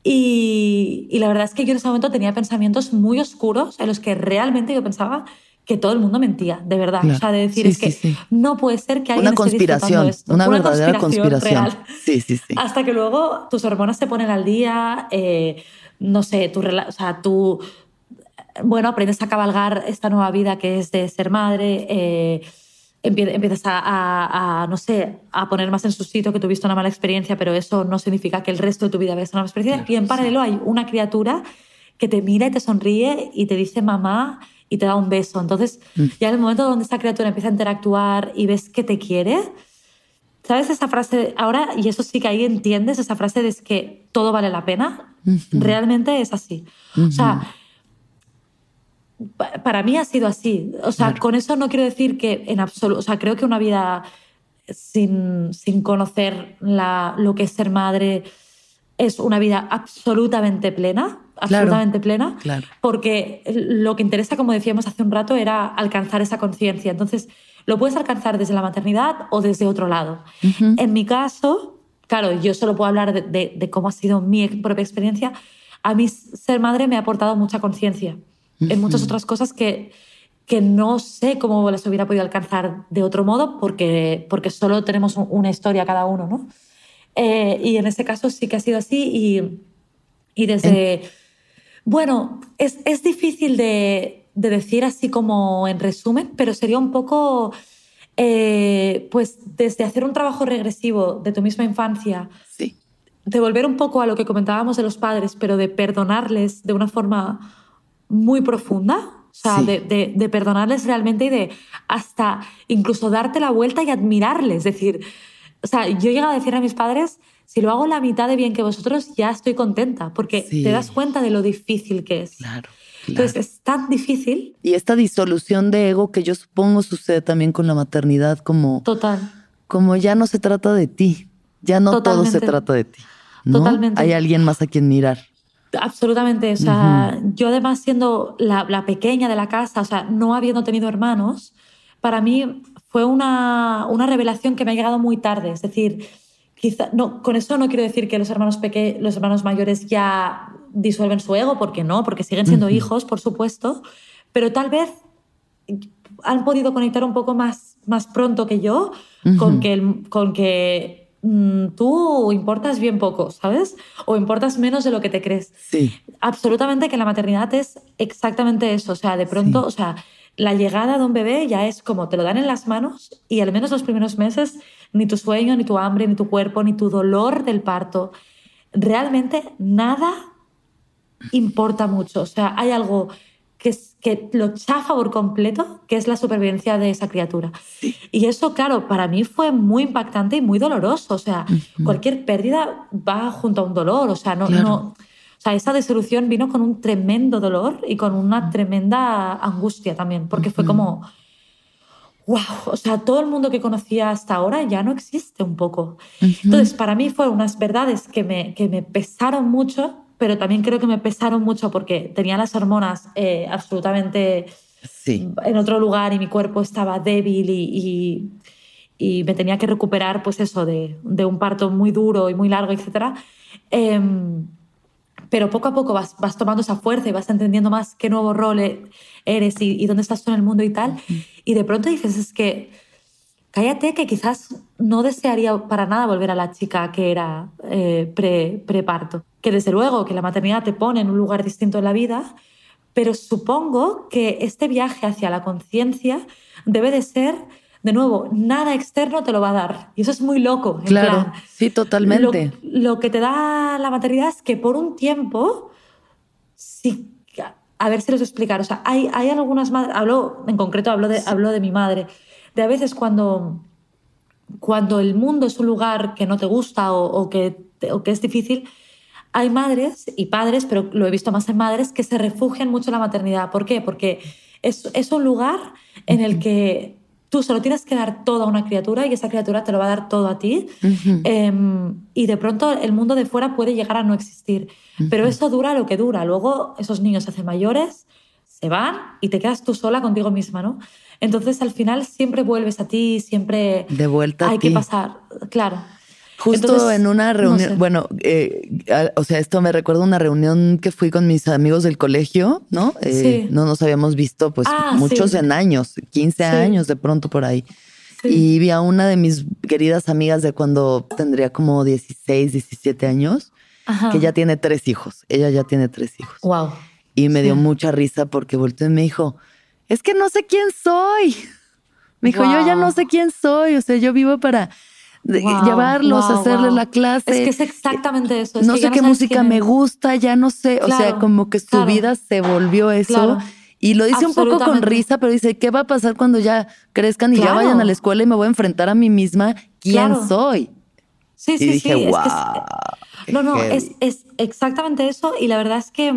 Y, y, la verdad es que yo en ese momento tenía pensamientos muy oscuros en los que realmente yo pensaba que todo el mundo mentía, de verdad. O sea, de decir, es que no puede ser que alguien una conspiración, esto. Una, una verdadera conspiración. Real. Sí, sí, sí. Hasta que luego tus hormonas se ponen al día, eh, no sé, tu, o sea, tú, bueno, aprendes a cabalgar esta nueva vida que es de ser madre, eh, empiezas a, a, no sé, a poner más en su sitio que tuviste una mala experiencia, pero eso no significa que el resto de tu vida veas una mala experiencia. y en paralelo hay una criatura que te mira y te sonríe y te dice mamá y te da un beso. Entonces, mm. ya en el momento donde esa criatura empieza a interactuar y ves que te quiere, ¿sabes esa frase? Ahora, y eso sí que ahí entiendes, esa frase de que todo vale la pena. Realmente es así. O sea, para mí ha sido así. O sea, con eso no quiero decir que en absoluto, o sea, creo que una vida sin, sin conocer la, lo que es ser madre es una vida absolutamente plena absolutamente plena, claro. porque lo que interesa, como decíamos hace un rato, era alcanzar esa conciencia. Entonces, lo puedes alcanzar desde la maternidad o desde otro lado. En mi caso, claro, yo solo puedo hablar de, cómo ha sido mi propia experiencia. A mí ser madre me ha aportado mucha conciencia en muchas otras cosas que, que no sé cómo las hubiera podido alcanzar de otro modo porque, porque solo tenemos una historia cada uno, ¿no? Eh, y en este caso sí que ha sido así y, y desde... Bueno, es, es difícil de, de, decir así como en resumen, pero sería un poco, eh, pues desde hacer un trabajo regresivo de tu misma infancia, sí. de volver un poco a lo que comentábamos de los padres, pero de perdonarles de una forma muy profunda, o sea, de, de, de, perdonarles realmente y de hasta incluso darte la vuelta y admirarles. Es decir, o sea, yo he llegado a decir a mis padres, si lo hago la mitad de bien que vosotros, ya estoy contenta, porque te das cuenta de lo difícil que es. Claro, Entonces es tan difícil. Y esta disolución de ego que yo supongo sucede también con la maternidad, como... Total. Como ya no se trata de ti, ya no todo se trata de ti. ¿no? Totalmente. Hay alguien más a quien mirar. Absolutamente. O sea, uh -huh. yo además siendo la, la, pequeña de la casa, o sea, no habiendo tenido hermanos, para mí fue una, una revelación que me ha llegado muy tarde. Es decir, Quizá, no, con eso no quiero decir que los hermanos, peque, los hermanos mayores ya disuelven su ego, porque no, porque siguen siendo uh -huh. hijos, por supuesto, pero tal vez han podido conectar un poco más, más pronto que yo uh -huh. con que, con que mmm, tú importas bien poco, ¿sabes? O importas menos de lo que te crees. Sí. Absolutamente que la maternidad es exactamente eso, o sea, de pronto, sí. o sea, la llegada de un bebé ya es como te lo dan en las manos y al menos los primeros meses ni tu sueño, ni tu hambre, ni tu cuerpo, ni tu dolor del parto. Realmente nada importa mucho. O sea, hay algo que, es, que lo chafa por completo, que es la supervivencia de esa criatura. Y eso, claro, para mí fue muy impactante y muy doloroso. O sea, uh -huh. cualquier pérdida va junto a un dolor. O sea, no, claro. no, o sea, esa disolución vino con un tremendo dolor y con una tremenda angustia también, porque uh -huh. fue como wow, o sea, todo el mundo que conocía hasta ahora ya no existe un poco. Uh -huh. Entonces, para mí fueron unas verdades que me, que me pesaron mucho, pero también creo que me pesaron mucho porque tenía las hormonas eh, absolutamente sí. en otro lugar y mi cuerpo estaba débil y, y, y me tenía que recuperar, pues eso, de, de, un parto muy duro y muy largo, etc. Eh, pero poco a poco vas, vas, tomando esa fuerza y vas entendiendo más qué nuevo rol eres y, y dónde estás tú en el mundo y tal. Y de pronto dices, es que cállate que quizás no desearía para nada volver a la chica que era eh, pre, preparto. Que desde luego que la maternidad te pone en un lugar distinto en la vida, pero supongo que este viaje hacia la conciencia debe de ser de nuevo, nada externo te lo va a dar. Y eso es muy loco. Claro, plan, sí, totalmente. Lo, lo, que te da la maternidad es que por un tiempo, sí, a ver si los explicar. O sea, hay, hay algunas madres, hablo, en concreto hablo de, sí. hablo de mi madre, de a veces cuando, cuando el mundo es un lugar que no te gusta o, o, que, o que es difícil, hay madres y padres, pero lo he visto más en madres, que se refugian mucho en la maternidad. ¿Por qué? Porque es, es un lugar en el que tú solo tienes que dar todo a una criatura y esa criatura te lo va a dar todo a ti. Uh -huh. eh, y de pronto el mundo de fuera puede llegar a no existir. Uh -huh. Pero eso dura lo que dura. Luego esos niños se hacen mayores, se van y te quedas tú sola contigo misma, ¿no? Entonces al final siempre vuelves a ti, siempre de vuelta hay a que ti. pasar, claro. Justo Entonces, en una reunión, no sé. bueno, eh, o sea, esto me recuerda una reunión que fui con mis amigos del colegio, ¿no? Eh, sí. No nos habíamos visto, pues, ah, muchos sí. en años, 15 sí. años de pronto por ahí. Sí. Y vi a una de mis queridas amigas de cuando tendría como 16, 17 años, Ajá. que ya tiene tres hijos. Ella ya tiene tres hijos. Wow. Y me dio mucha risa porque volteó y me dijo, es que no sé quién soy. Me dijo, wow. yo ya no sé quién soy. O sea, yo vivo para wow, llevarlos, wow, hacerles la clase. Es que es exactamente eso. Es no que sé no qué música me gusta, ya no sé. Claro, o sea, como que su claro. vida se volvió eso. Claro. Y lo dice un poco con risa, pero dice, ¿qué va a pasar cuando ya crezcan y ya vayan a la escuela y me voy a enfrentar a mí misma? ¿Quién soy? Sí, y sí, dije, sí. wow. Es que no, no, es, es, exactamente eso. Y la verdad es que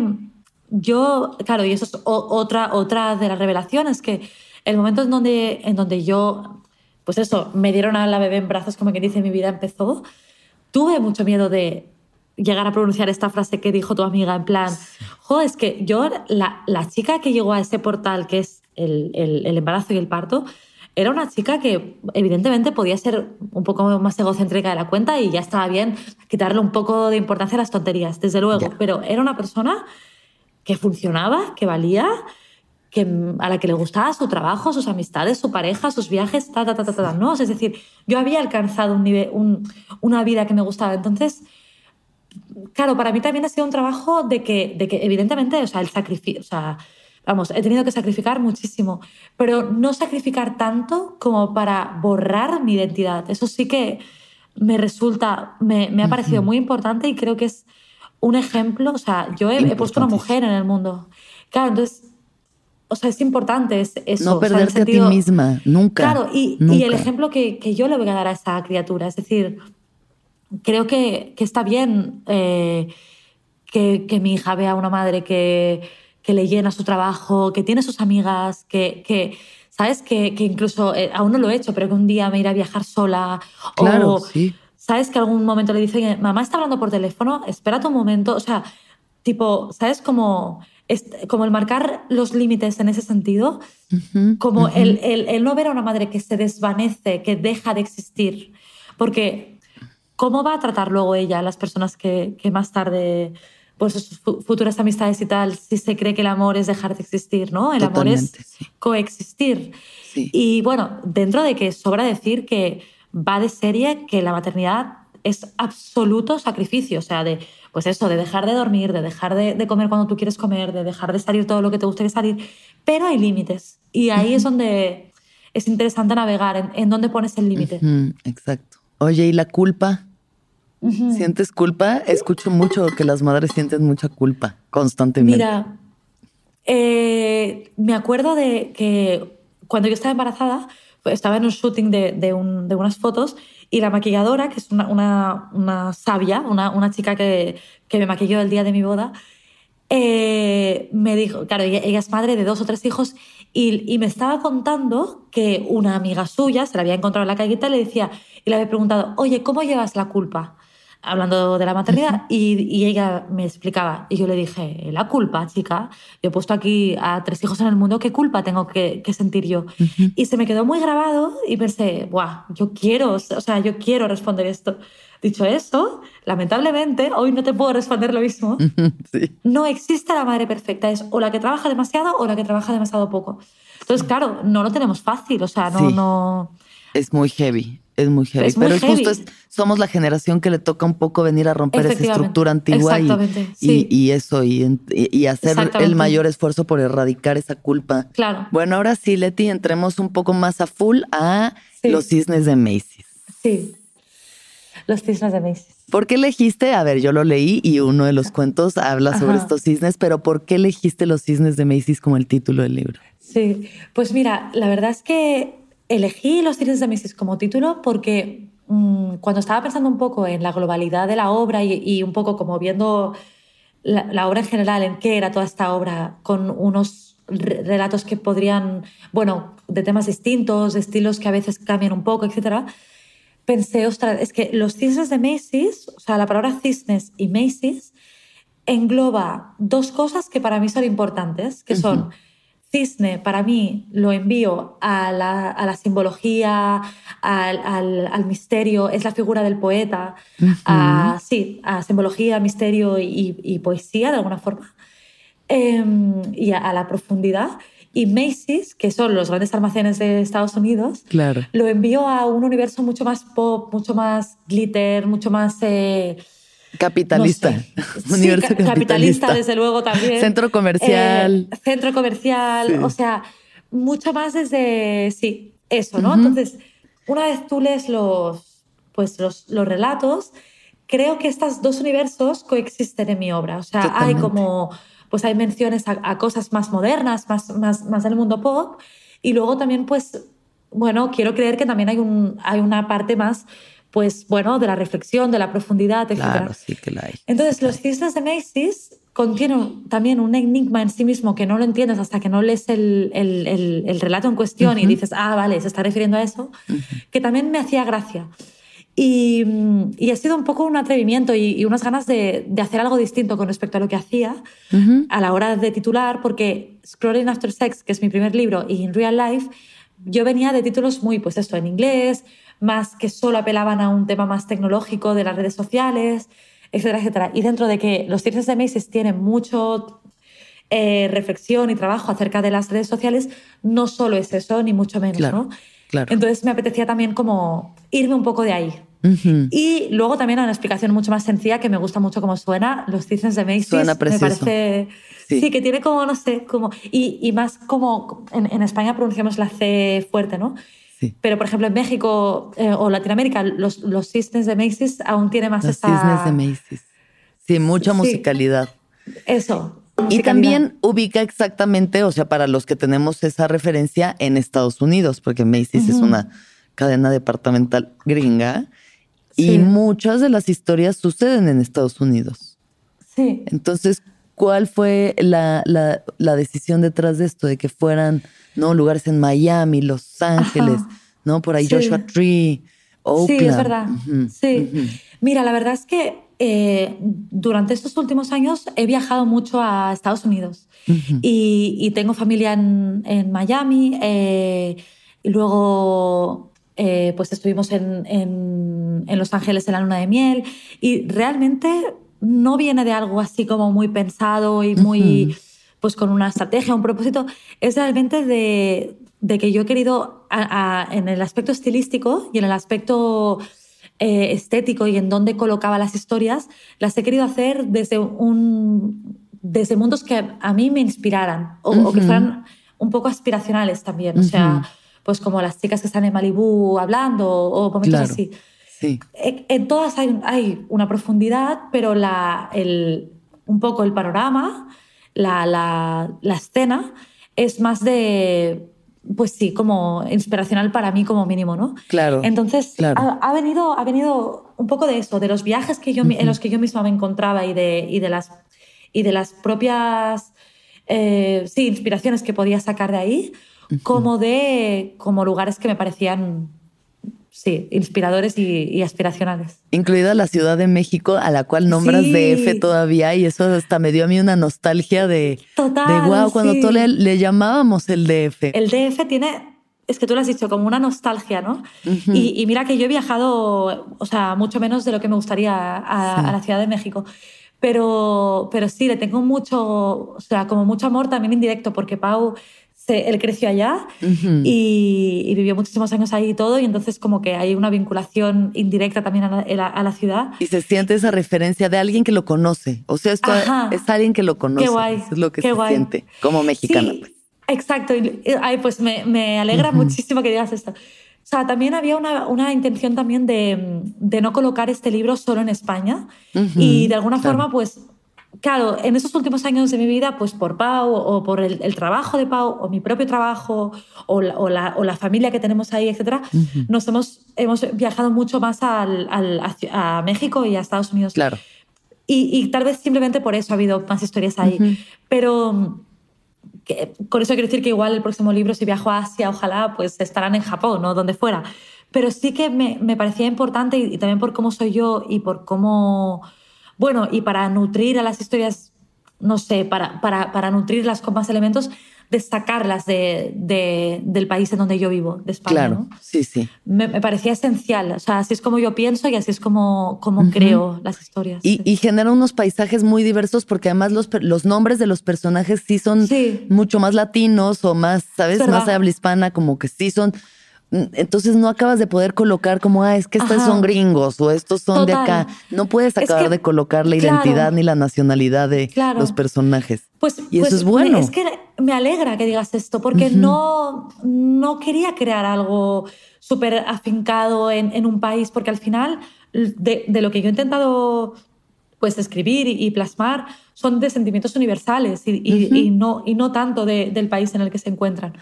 yo, claro, y eso es otra, otra de las revelaciones, que el momento en donde, en donde yo pues eso, me dieron a la bebé en brazos, como que dice, mi vida empezó, tuve mucho miedo de, llegar a pronunciar esta frase que dijo tu amiga, en plan, jo, es que yo, la, la chica que llegó a ese portal que es el, el, el, embarazo y el parto, era una chica que evidentemente podía ser un poco más egocéntrica de la cuenta y ya estaba bien quitarle un poco de importancia a las tonterías, desde luego, pero era una persona que funcionaba, que valía, que, a la que le gustaba su trabajo, sus amistades, su pareja, sus viajes, ta, ta, ta, ta, ta, ¿no? Es decir, yo había alcanzado un nivel, un, una vida que me gustaba. Entonces, claro, para mí también ha sido un trabajo de que, de que evidentemente, o sea, el sacrificio, o sea, vamos, he tenido que sacrificar muchísimo, pero no sacrificar tanto como para borrar mi identidad. Eso sí que me resulta, me, me ha parecido muy importante y creo que es un ejemplo, o sea, yo he, he puesto una mujer en el mundo. Claro, entonces o sea, es importante es eso. No perderte a ti misma, nunca. Claro, y, y el ejemplo que, que, yo le voy a dar a esa criatura, es decir, creo que, que está bien eh, que, que, mi hija vea a una madre que, que, le llena su trabajo, que tiene sus amigas, que, que ¿sabes? Que, que incluso, eh, aún no lo he hecho, pero que un día me irá a viajar sola. Claro, sí. ¿Sabes? Que algún momento le dice, mamá está hablando por teléfono, espérate un momento. O sea, tipo, ¿sabes? Como como el marcar los límites en ese sentido, como el, el, no ver a una madre que se desvanece, que deja de existir, porque ¿cómo va a tratar luego ella a las personas que, que más tarde, pues sus futuras amistades y tal, si se cree que el amor es dejar de existir, ¿no? El amor es coexistir. Y bueno, dentro de que sobra decir que va de serie que la maternidad es absoluto sacrificio, o sea, de pues eso, de dejar de dormir, de dejar de, comer cuando tú quieres comer, de dejar de salir todo lo que te gustaría salir, pero hay límites. Y ahí es donde es interesante navegar, en, dónde pones el límite. Exacto. Oye, ¿y la culpa? ¿Sientes culpa? Escucho mucho que las madres sienten mucha culpa constantemente. Mira, eh, me acuerdo de que cuando yo estaba embarazada, estaba en un shooting de, de unas fotos y la maquilladora, que es una, una, una sabia, una, una, chica que, que me maquilló el día de mi boda, eh, me dijo, claro, ella, es madre de dos o tres hijos y, y, me estaba contando que una amiga suya se la había encontrado en la calle y le decía, y le había preguntado, oye, ¿cómo llevas la culpa? Hablando de la maternidad y, ella me explicaba y yo le dije, la culpa, chica, yo he puesto aquí a tres hijos en el mundo, ¿qué culpa tengo que, sentir yo? Y se me quedó muy grabado y pensé, Buah, yo quiero, o sea, yo quiero responder esto. Dicho esto, lamentablemente, hoy no te puedo responder lo mismo. No existe la madre perfecta, es o la que trabaja demasiado o la que trabaja demasiado poco. Entonces, claro, no lo tenemos fácil, o sea, no... no... Es muy heavy. Es muy heavy. pero es justo somos la generación que le toca un poco venir a romper esa estructura antigua y, y, eso, y, y hacer el mayor esfuerzo por erradicar esa culpa. Claro. Bueno, ahora sí, Leti, entremos un poco más a full a los cisnes de Macy's. Sí. Los cisnes de Macy's. ¿Por qué elegiste? A ver, yo lo leí y uno de los cuentos habla sobre estos cisnes, pero ¿por qué elegiste los cisnes de Macy's como el título del libro? Sí, pues mira, la verdad es que elegí Los Cisnes de Macy's como título porque mm, cuando estaba pensando un poco en la globalidad de la obra y, un poco como viendo la, obra en general, en qué era toda esta obra, con unos relatos que podrían, bueno, de temas distintos, de estilos que a veces cambian un poco, etc., pensé, ostras, es que los cisnes de Macy's, o sea, la palabra cisnes y Macy's, engloba dos cosas que para mí son importantes, que son cisne para mí lo envío a la, simbología, al, misterio, es la figura del poeta, a, sí, a simbología, misterio y, poesía de alguna forma, em, y a, la profundidad. Y Macy's, que son los grandes almacenes de Estados Unidos, claro. lo envío a un universo mucho más pop, mucho más glitter, mucho más... Eh, Capitalista. Universo capitalista. desde luego también. Centro comercial. Eh, centro comercial, o sea, mucho más desde, sí, eso, ¿no? Entonces, una vez tú lees los, pues, los, los, relatos, creo que estos dos universos coexisten en mi obra. O sea, hay como, pues hay menciones a, cosas más modernas, más, más, más del mundo pop, y luego también, pues, bueno, quiero creer que también hay, un, hay una parte más pues bueno, de la reflexión, de la profundidad, etc. Claro, sí que la hay. Entonces, los cisnes de Macy's contienen también un enigma en sí mismo que no lo entiendes hasta que no lees el, el, el, relato en cuestión y dices, ah, vale, se está refiriendo a eso, que también me hacía gracia. Y, y, ha sido un poco un atrevimiento y, unas ganas de, de, hacer algo distinto con respecto a lo que hacía a la hora de titular, porque Scrolling After Sex, que es mi primer libro, y In Real Life, yo venía de títulos muy, pues esto, en inglés, más que solo apelaban a un tema más tecnológico de las redes sociales, etcétera, etcétera. Y dentro de que los cierres de Macy's tienen mucho eh, reflexión y trabajo acerca de las redes sociales, no solo es eso, ni mucho menos, ¿no? Entonces me apetecía también como irme un poco de ahí. Y luego también una explicación mucho más sencilla que me gusta mucho como suena, los cisnes de Macy's. Suena precioso. Me parece... Sí. que tiene como, no sé, como... Y, y más como... En, España pronunciamos la C fuerte, ¿no? Sí. Pero, por ejemplo, en México eh, o Latinoamérica, los, los cisnes de Macy's aún tiene más los cisnes de Macy's. Sí, mucha musicalidad. Eso, y también ubica exactamente, o sea, para los que tenemos esa referencia en Estados Unidos, porque Macy's es una cadena departamental gringa y muchas de las historias suceden en Estados Unidos. Sí. Entonces, ¿cuál fue la, la, decisión detrás de esto? De que fueran ¿no? lugares en Miami, Los Ángeles, ¿no? Por ahí Joshua Tree, Oakland. Sí, es verdad. Sí. Mira, la verdad es que eh, durante estos últimos años he viajado mucho a Estados Unidos y, tengo familia en, Miami eh, y luego eh, pues estuvimos en, Los Ángeles en la luna de miel y realmente no viene de algo así como muy pensado y muy pues con una estrategia, un propósito, es realmente de, que yo he querido en el aspecto estilístico y en el aspecto eh, estético y en dónde colocaba las historias, las he querido hacer desde, un, desde mundos que a mí me inspiraran o, que fueran un poco aspiracionales también. O sea, pues como las chicas que están en Malibú hablando o momentos así. Sí. Eh, en todas hay, hay, una profundidad, pero la, el, un poco el panorama, la, la, la escena es más de pues sí, como inspiracional para mí como mínimo, ¿no? Claro. Entonces, Ha, venido, ha venido un poco de eso, de los viajes que yo, en los que yo misma me encontraba y de, y de, las, y de las propias eh, sí, inspiraciones que podía sacar de ahí, como de como lugares que me parecían sí, inspiradores y, aspiracionales. Incluida la Ciudad de México, a la cual nombras DF todavía, y eso hasta me dio a mí una nostalgia de, Total, de wow, cuando tú le, llamábamos el DF. El DF tiene, es que tú lo has dicho, como una nostalgia, ¿no? y, mira que yo he viajado, o sea, mucho menos de lo que me gustaría a, la Ciudad de México. Pero, pero sí, le tengo mucho, o sea, como mucho amor también indirecto, porque Pau él creció allá y, vivió muchísimos años ahí y todo, y entonces como que hay una vinculación indirecta también a la, ciudad. Y se siente esa referencia de alguien que lo conoce, o sea, esto es alguien que lo conoce, Qué guay. es lo que se siente como mexicana. pues. Exacto, y, ay, pues me, me alegra muchísimo que digas esto. O sea, también había una, una intención también de, de, no colocar este libro solo en España y de alguna forma pues claro, en esos últimos años de mi vida, pues por Pau o por el, trabajo de Pau o mi propio trabajo o la, o la, familia que tenemos ahí, etcétera, nos hemos, hemos viajado mucho más al, a, México y a Estados Unidos. Claro. Y, tal vez simplemente por eso ha habido más historias ahí. Pero con eso quiero decir que igual el próximo libro, si viajo a Asia, ojalá, pues estarán en Japón o donde fuera. Pero sí que me, me parecía importante y también por cómo soy yo y por cómo bueno, y para nutrir a las historias, no sé, para, para, para nutrirlas con más elementos, destacarlas de, del país en donde yo vivo, de España. Claro, sí, sí. Me, parecía esencial. O sea, así es como yo pienso y así es como, como creo las historias. Y, y, genera unos paisajes muy diversos porque además los, los nombres de los personajes sí son mucho más latinos o más, ¿sabes? Más habla hispana, como que sí son entonces no acabas de poder colocar como, ah, es que estos son gringos o estos son de acá. No puedes acabar de colocar la identidad ni la nacionalidad de los personajes. Pues, y eso pues, es bueno. Es que me alegra que digas esto, porque no, no quería crear algo súper afincado en, un país, porque al final de, lo que yo he intentado pues escribir y, plasmar son de sentimientos universales y, no, y no tanto del país en el que se encuentran.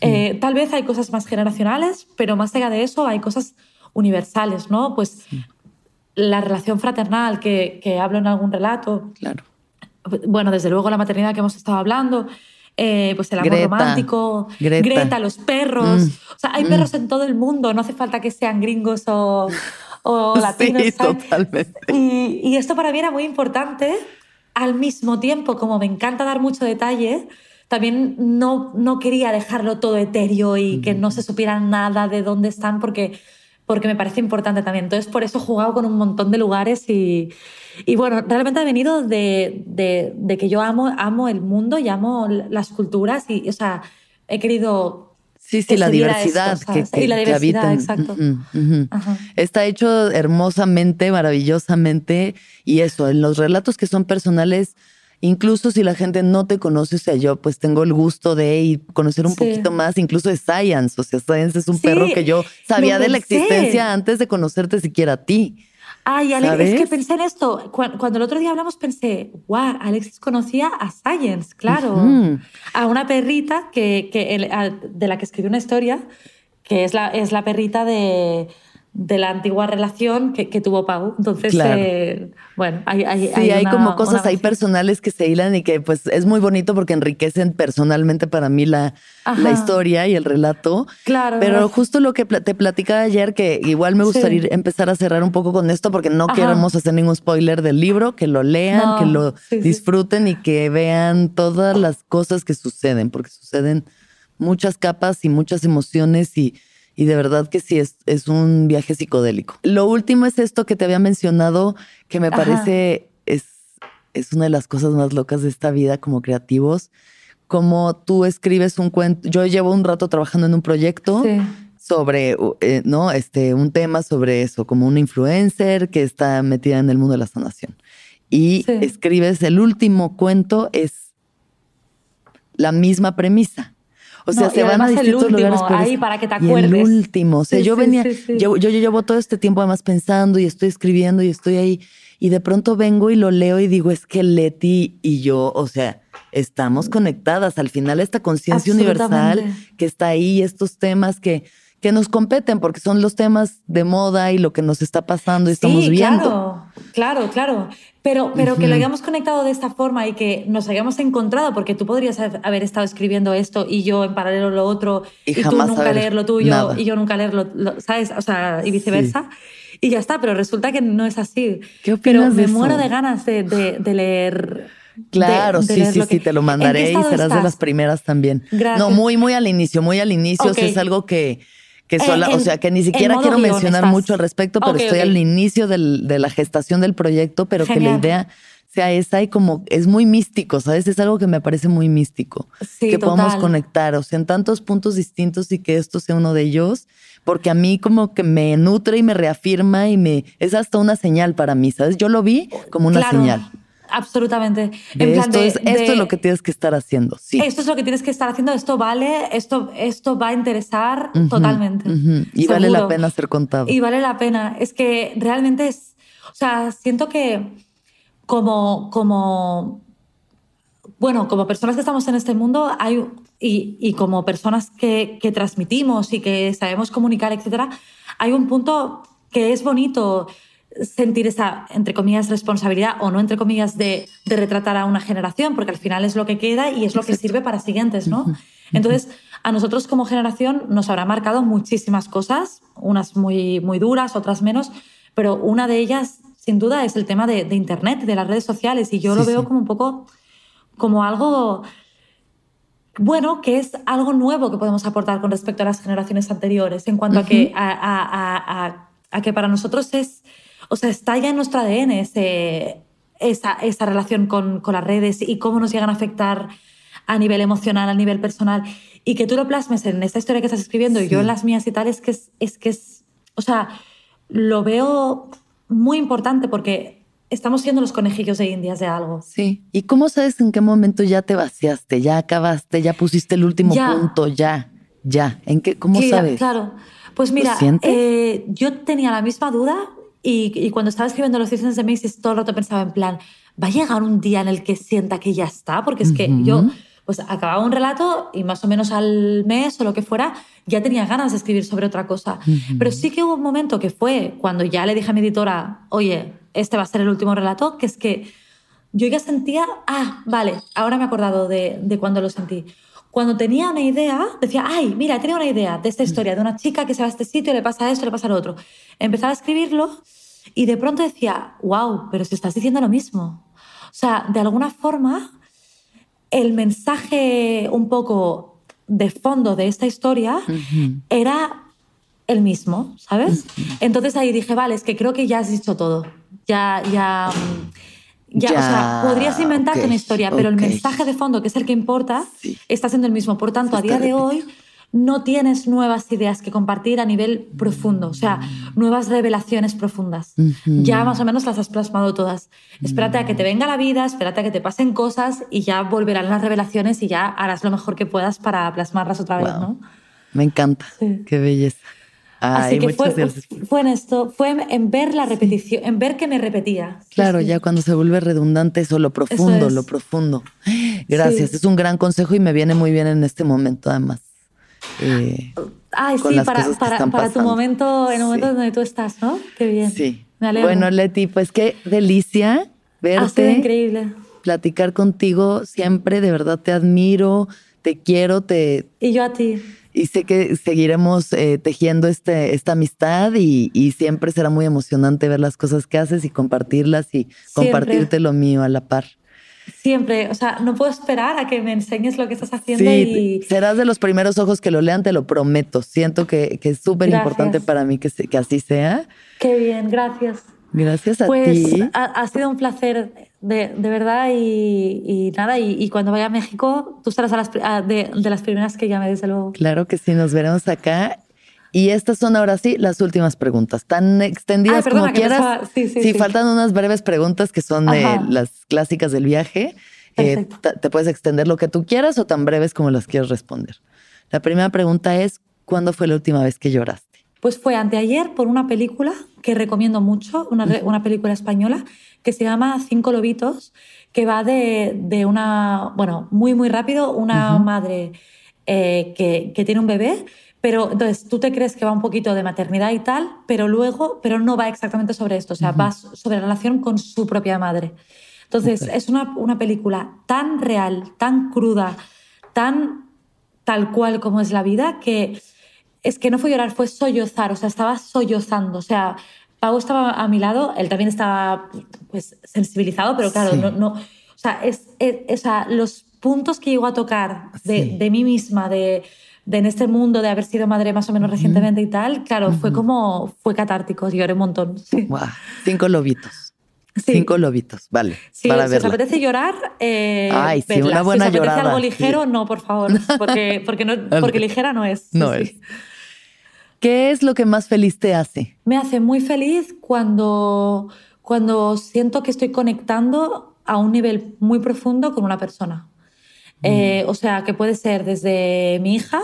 Eh, tal vez hay cosas más generacionales, pero más allá de eso hay cosas universales, ¿no? Pues la relación fraternal que, que, hablo en algún relato. Claro. Bueno, desde luego la maternidad que hemos estado hablando. Eh, pues el amor romántico, Greta. los perros. Mm. O sea, hay perros mm. en todo el mundo, no hace falta que sean gringos o, o, chocolatinos. Sí, totalmente. Y, y esto para mí era muy importante. Al mismo tiempo, como me encanta dar mucho detalle, también no, no quería dejarlo todo etéreo y que no se supiera nada de dónde están porque, porque me parece importante también. Entonces, por eso he jugado con un montón de lugares y, y bueno, realmente ha venido de, de, de, que yo amo, amo el mundo y amo las culturas y, o sea, he querido Sí, sí, la diversidad que, que, y la diversidad, que exacto. Uh -huh, uh -huh. Está hecho hermosamente, maravillosamente. Y eso, en los relatos que son personales, incluso si la gente no te conoce, o sea, yo pues tengo el gusto de conocer un sí. poquito más, incluso de Science. O sea, Science es un sí, perro que yo sabía de la existencia antes de conocerte siquiera a ti. Ay, Alex, ¿sabes? es que pensé en esto. Cuando el otro día hablamos, pensé, wow, Alexis conocía a Science, claro. Uh -huh. A una perrita que, que el, a, de la que escribió una historia, que es la, es la perrita de, de la antigua relación que, que tuvo Pau. Entonces, claro. eh, bueno, hay, hay, sí, hay, hay una, como cosas ahí personales que se hilan y que pues es muy bonito porque enriquecen personalmente para mí la, la historia y el relato. Claro. Pero justo lo que te platicaba ayer, que igual me gustaría sí. empezar a cerrar un poco con esto porque no Ajá. queremos hacer ningún spoiler del libro, que lo lean, no. que lo sí, disfruten sí. y que vean todas las cosas que suceden, porque suceden muchas capas y muchas emociones y y de verdad que sí, es, es un viaje psicodélico. Lo último es esto que te había mencionado, que me parece es, es una de las cosas más locas de esta vida como creativos, como tú escribes un cuento. Yo llevo un rato trabajando en un proyecto. Sí sobre, eh, ¿no? Este, un tema sobre eso, como una influencer que está metida en el mundo de la sanación. Y sí. escribes el último cuento, es la misma premisa. O sea, no, se van a distintos último, lugares. Pero ahí para que te acuerdes. Y el último. O sea, sí, yo sí, venía, sí, yo, yo, yo llevo todo este tiempo además pensando y estoy escribiendo y estoy ahí. Y de pronto vengo y lo leo y digo, es que Leti y yo, o sea, estamos conectadas. Al final esta conciencia universal que está ahí, estos temas que, que nos competen porque son los temas de moda y lo que nos está pasando y estamos viendo. Claro, claro, claro. Pero, pero uh -huh. que lo hayamos conectado de esta forma y que nos hayamos encontrado, porque tú podrías haber estado escribiendo esto y yo en paralelo lo otro, y, y tú nunca leer lo tuyo nada. y yo nunca leer lo, lo, ¿sabes? O sea, y viceversa. Sí. Y ya está, pero resulta que no es así. ¿Qué pero me de muero de ganas de, de, de leer. Claro, de, de sí, sí, que... sí, te lo mandaré y serás estás? de las primeras también. Gracias. No, muy, muy al inicio, muy al inicio. Okay. O sea, es algo que, que sola, en, o sea, que ni siquiera quiero mencionar estás. mucho al respecto, pero okay, estoy okay. al inicio del, de la gestación del proyecto, pero Genial. que la idea sea esa y como es muy místico, ¿sabes? Es algo que me parece muy místico. Sí, que total. podamos conectar, o sea, en tantos puntos distintos y que esto sea uno de ellos, porque a mí como que me nutre y me reafirma y me es hasta una señal para mí, ¿sabes? Yo lo vi como una claro. señal. Absolutamente. En esto, de, es, esto de, es lo que tienes que estar haciendo. Sí. Esto es lo que tienes que estar haciendo. Esto vale, esto, esto va a interesar uh -huh, totalmente. Uh -huh. Y Seguro. vale la pena ser contado. Y vale la pena. Es que realmente es. O sea, siento que como, como, bueno, como personas que estamos en este mundo hay, y, y como personas que, que, transmitimos y que sabemos comunicar, etcétera, hay un punto que es bonito sentir esa, entre comillas, responsabilidad o no, entre comillas, de, de retratar a una generación, porque al final es lo que queda y es lo que sirve para siguientes, ¿no? Entonces, a nosotros como generación nos habrá marcado muchísimas cosas, unas muy, muy duras, otras menos, pero una de ellas sin duda es el tema de, de Internet, de las redes sociales, y yo sí, lo veo sí. como un poco como algo bueno, que es algo nuevo que podemos aportar con respecto a las generaciones anteriores, en cuanto uh -huh. a, que, a, a, a, a, que para nosotros es, o sea, está ya en nuestro ADN ese, esa, esa relación con, con las redes y cómo nos llegan a afectar a nivel emocional, a nivel personal, y que tú lo plasmes en esta historia que estás escribiendo sí. y yo en las mías y tal, es que es, es que es, o sea, lo veo muy importante porque estamos siendo los conejillos de indias de algo. Sí. ¿Y cómo sabes en qué momento ya te vaciaste, ya acabaste, ya pusiste el último ya. punto, ya, ya? ¿En qué? ¿Cómo sí, sabes? Claro. Pues mira, eh, yo tenía la misma duda y, y, cuando estaba escribiendo los Citizens de Macy's todo el rato pensaba en plan, ¿va a llegar un día en el que sienta que ya está? Porque es que uh -huh. yo pues acababa un relato y más o menos al mes o lo que fuera ya tenía ganas de escribir sobre otra cosa. Uh -huh. Pero sí que hubo un momento que fue cuando ya le dije a mi editora, oye, este va a ser el último relato, que es que yo ya sentía, ah, vale, ahora me he acordado de, de cuando lo sentí. Cuando tenía una idea, decía, ay, mira, he tenido una idea de esta historia, de una chica que se va a este sitio, le pasa esto, le pasa lo otro. Empezaba a escribirlo Y de pronto decía, wow, pero si estás diciendo lo mismo. O sea, de alguna forma, el mensaje un poco de fondo de esta historia era el mismo, ¿sabes? Entonces ahí dije, vale, es que creo que ya has dicho todo. Ya, ya, ya, o sea, podrías inventarte una historia, pero el mensaje de fondo, que es el que importa, está siendo el mismo. Por tanto, a día de hoy no tienes nuevas ideas que compartir a nivel profundo, o sea, nuevas revelaciones profundas. Ya más o menos las has plasmado todas. Espérate a que te venga la vida, espérate a que te pasen cosas y ya volverán las revelaciones y ya harás lo mejor que puedas para plasmarlas otra vez, ¿no? Me encanta. Qué belleza. Así que fue, fue, en esto, fue en ver la repetición, en ver que me repetía. Claro, ya cuando se vuelve redundante eso, lo profundo, lo profundo. Gracias, es un gran consejo y me viene muy bien en este momento además. Eh, Ay, sí, para, para, para tu momento, en el momento donde tú estás, ¿no? Qué bien. Sí. Bueno, Leti, pues qué delicia verte. Ha sido increíble. Platicar contigo siempre, de verdad te admiro, te quiero, te... Y yo a ti y sé que seguiremos eh, tejiendo este, esta amistad y, siempre será muy emocionante ver las cosas que haces y compartirlas y compartirte lo mío a la par. Siempre, o sea, no puedo esperar a que me enseñes lo que estás haciendo. y... serás de los primeros ojos que lo lean, te lo prometo. Siento que, es súper importante para mí que, que así sea. Qué bien, gracias. Gracias a pues, ti. Pues ha, sido un placer, de, de verdad, y, nada, y, cuando vaya a México, tú estarás de, las primeras que llame, desde luego. Claro que sí, nos veremos acá. Y estas son ahora sí las últimas preguntas, tan extendidas como quieras. Sí, sí, faltan unas breves preguntas que son de las clásicas del viaje. Eh, te puedes extender lo que tú quieras o tan breves como las quieras responder. La primera pregunta es, ¿cuándo fue la última vez que lloraste? Pues fue anteayer por una película que recomiendo mucho, una, película española que se llama Cinco Lobitos, que va de, una, bueno, muy, muy rápido, una madre eh, que, tiene un bebé, pero entonces tú te crees que va un poquito de maternidad y tal, pero luego, pero no va exactamente sobre esto, o sea, va sobre la relación con su propia madre. Entonces, es una, una película tan real, tan cruda, tan tal cual como es la vida, que es que no fue llorar, fue sollozar, o sea, estaba sollozando, o sea, Pau estaba a mi lado, él también estaba pues sensibilizado, pero claro, no, no, o sea, es, los puntos que llegó a tocar de, mí misma, de, en este mundo, de haber sido madre más o menos recientemente y tal, claro, fue como, fue catártico, lloré un montón. Cinco lobitos. Cinco lobitos, vale. Sí, para si os apetece llorar, eh, Ay, sí, una buena si os apetece algo ligero, no, por favor, porque, porque, no, porque ligera no es. No es. ¿Qué es lo que más feliz te hace? Me hace muy feliz cuando, cuando siento que estoy conectando a un nivel muy profundo con una persona. Mm. Eh, o sea, que puede ser desde mi hija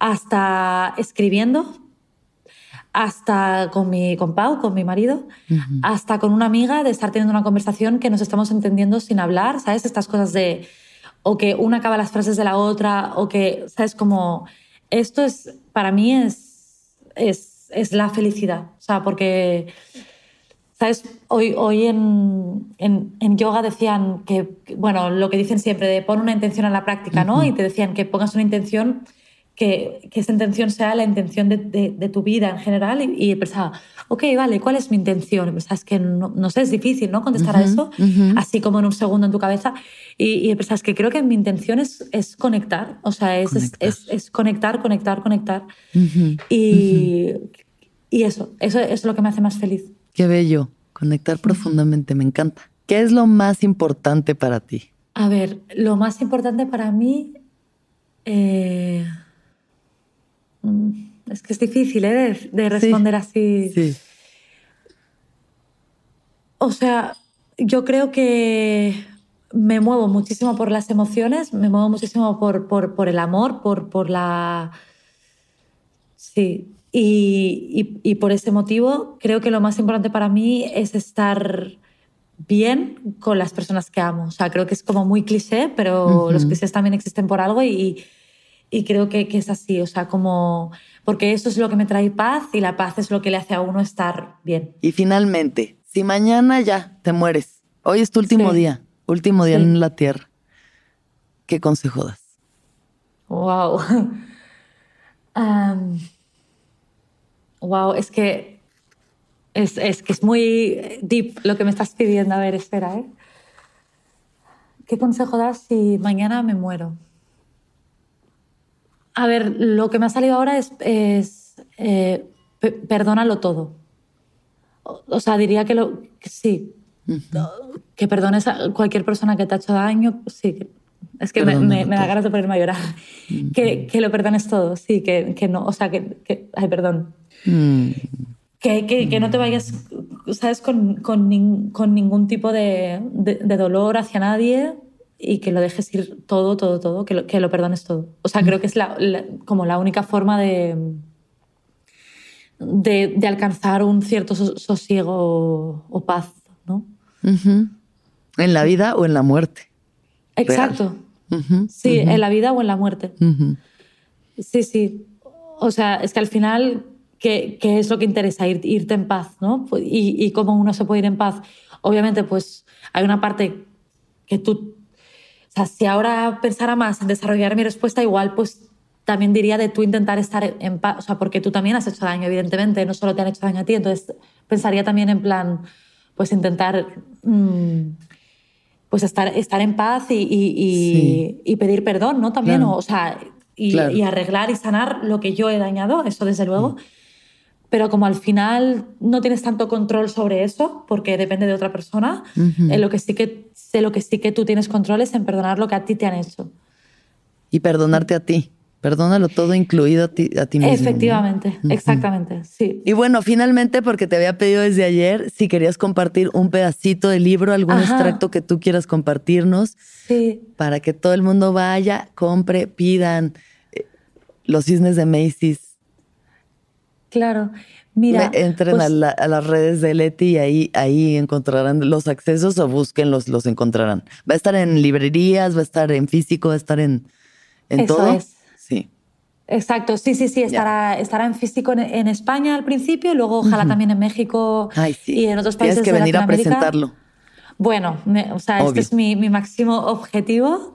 hasta escribiendo, hasta con, mi, con Pau, con mi marido, hasta con una amiga de estar teniendo una conversación que nos estamos entendiendo sin hablar, ¿sabes? Estas cosas de, o que una acaba las frases de la otra, o que, ¿sabes? Como, esto es, para mí es es, es la felicidad. O sea, porque, ¿sabes? Hoy, hoy en, en, en, yoga decían que, bueno, lo que dicen siempre, de pon una intención en la práctica, ¿no? Y te decían que pongas una intención que, que, esa intención sea la intención de, de, tu vida en general y, pensaba, ok, vale, ¿cuál es mi intención? Es que no, no, sé, es difícil, ¿no? Contestar a eso, así como en un segundo en tu cabeza. Y, y que creo que mi intención es, es conectar, o sea, es conectar, es, es, conectar, conectar, conectar. y, y eso, eso, es lo que me hace más feliz. Qué bello, conectar profundamente, me encanta. ¿Qué es lo más importante para ti? A ver, lo más importante para mí... Eh, es que es difícil ¿eh? de, responder así. Sí. O sea, yo creo que me muevo muchísimo por las emociones, me muevo muchísimo por, por, el amor, por, por la... Sí, y, y, por ese motivo creo que lo más importante para mí es estar bien con las personas que amo. O sea, creo que es como muy cliché, pero los clichés también existen por algo y, y creo que, que, es así, o sea, como, porque eso es lo que me trae paz y la paz es lo que le hace a uno estar bien. Y finalmente, si mañana ya te mueres, hoy es tu último día, último día en la tierra, ¿qué consejo das? Wow. wow, es que Es, es, que es muy deep lo que me estás pidiendo. A ver, espera, ¿eh? ¿Qué consejo das si mañana me muero? A ver, lo que me ha salido ahora es, es eh, perdónalo todo. O, sea, diría que, lo, sí, que perdones a cualquier persona que te ha hecho daño, sí. Es que me, me, da ganas de ponerme a llorar. que, que, lo perdones todo, sí, que, que no, o sea, que, ay, perdón. Mm. Que, que, no te vayas, ¿sabes?, con, con, con ningún tipo de, de, dolor hacia nadie y que lo dejes ir todo, todo, todo, que lo, que lo perdones todo. O sea, creo que es la, como la única forma de, de, de alcanzar un cierto sosiego o, paz, ¿no? ¿En la vida o en la muerte? Exacto. sí, en la vida o en la muerte. Sí, sí. O sea, es que al final ¿qué, es lo que interesa? Ir, irte en paz, ¿no? Pues, y, y, cómo uno se puede ir en paz. Obviamente, pues hay una parte que tú... Sea, si ahora pensara más en desarrollar mi respuesta, igual pues también diría de tú intentar estar en paz, o sea, porque tú también has hecho daño, evidentemente, no solo te han hecho daño a ti, entonces pensaría también en plan, pues intentar... Mm, pues estar, estar en paz y, y, pedir perdón, ¿no? También, o, sea, y, arreglar y sanar lo que yo he dañado, eso desde luego. Mm pero como al final no tienes tanto control sobre eso, porque depende de otra persona, en lo que sí que, sé lo que sí que tú tienes control es en perdonar lo que a ti te han hecho. Y perdonarte a ti. Perdónalo todo, incluido a ti, a ti mismo. Efectivamente, exactamente, sí. Y bueno, finalmente, porque te había pedido desde ayer, si querías compartir un pedacito del libro, algún extracto que tú quieras compartirnos, sí. para que todo el mundo vaya, compre, pidan eh, los cisnes de Macy's, Claro. Mira, entren pues a, las redes de Leti y ahí, ahí encontrarán los accesos o búsquenlos, los encontrarán. Va a estar en librerías, va a estar en físico, va a estar en, en Eso todo. Es. Sí. Exacto, sí, sí, sí, estará, estará en físico en, España al principio, y luego ojalá también en México y en otros países. Tienes que venir a presentarlo. Bueno, o sea, este es mi, mi máximo objetivo.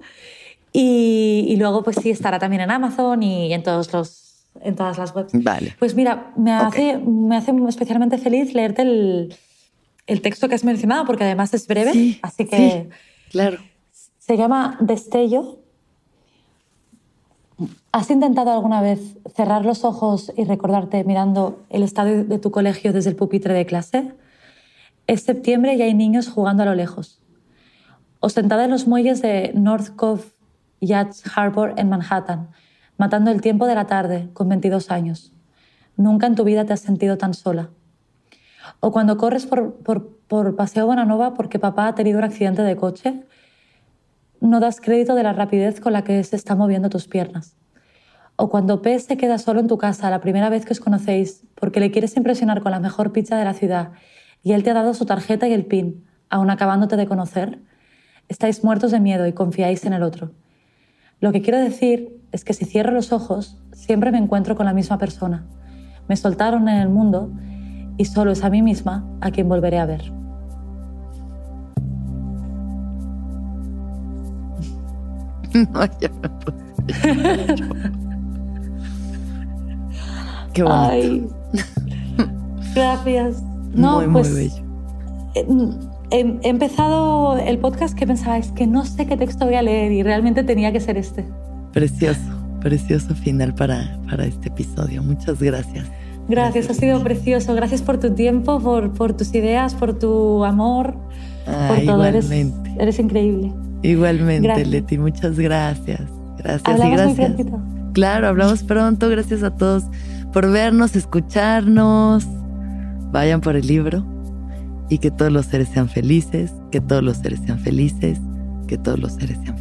Y, y, luego, pues sí, estará también en Amazon y en todos los en todas las webs. Vale. Pues mira, me, hace, me hace especialmente feliz leerte el, el, texto que has mencionado, porque además es breve, así que... Sí, claro. Se llama Destello. ¿Has intentado alguna vez cerrar los ojos y recordarte mirando el estadio de tu colegio desde el pupitre de clase? Es septiembre y hay niños jugando a lo lejos. O sentada en los muelles de North Cove Yacht Harbor en Manhattan, matando el tiempo de la tarde con 22 años. Nunca en tu vida te has sentido tan sola. O cuando corres por, por, por Paseo Bonanova porque papá ha tenido un accidente de coche, no das crédito de la rapidez con la que se están moviendo tus piernas. O cuando P se queda solo en tu casa la primera vez que os conocéis porque le quieres impresionar con la mejor pizza de la ciudad y él te ha dado su tarjeta y el pin, aún acabándote de conocer, estáis muertos de miedo y confiáis en el otro. Lo que quiero decir es que si cierro los ojos, siempre me encuentro con la misma persona. Me soltaron en el mundo y solo es a mí misma a quien volveré a ver. No, ya Qué bonito. gracias. No, muy, pues, muy bello. Eh, he, empezado el podcast que pensaba, es que no sé qué texto voy a leer y realmente tenía que ser este. Precioso, precioso final para, para este episodio. Muchas gracias. Gracias, ha sido precioso. Gracias por tu tiempo, por, por tus ideas, por tu amor, por todo. Igualmente. Eres, eres increíble. Igualmente, Leti, muchas gracias. Gracias y gracias. claro, hablamos pronto. Gracias a todos por vernos, escucharnos. Vayan por el libro y que todos los seres sean felices, que todos los seres sean felices, que todos los seres sean felices.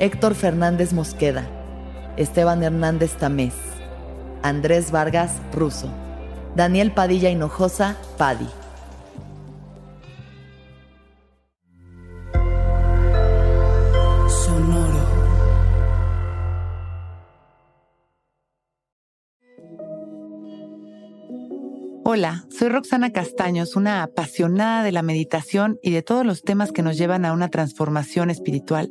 Héctor Fernández Mosqueda, Esteban Hernández Tamés, Andrés Vargas Russo, Daniel Padilla Hinojosa Padi. Sonoro. Hola, soy Roxana Castaños, una apasionada de la meditación y de todos los temas que nos llevan a una transformación espiritual,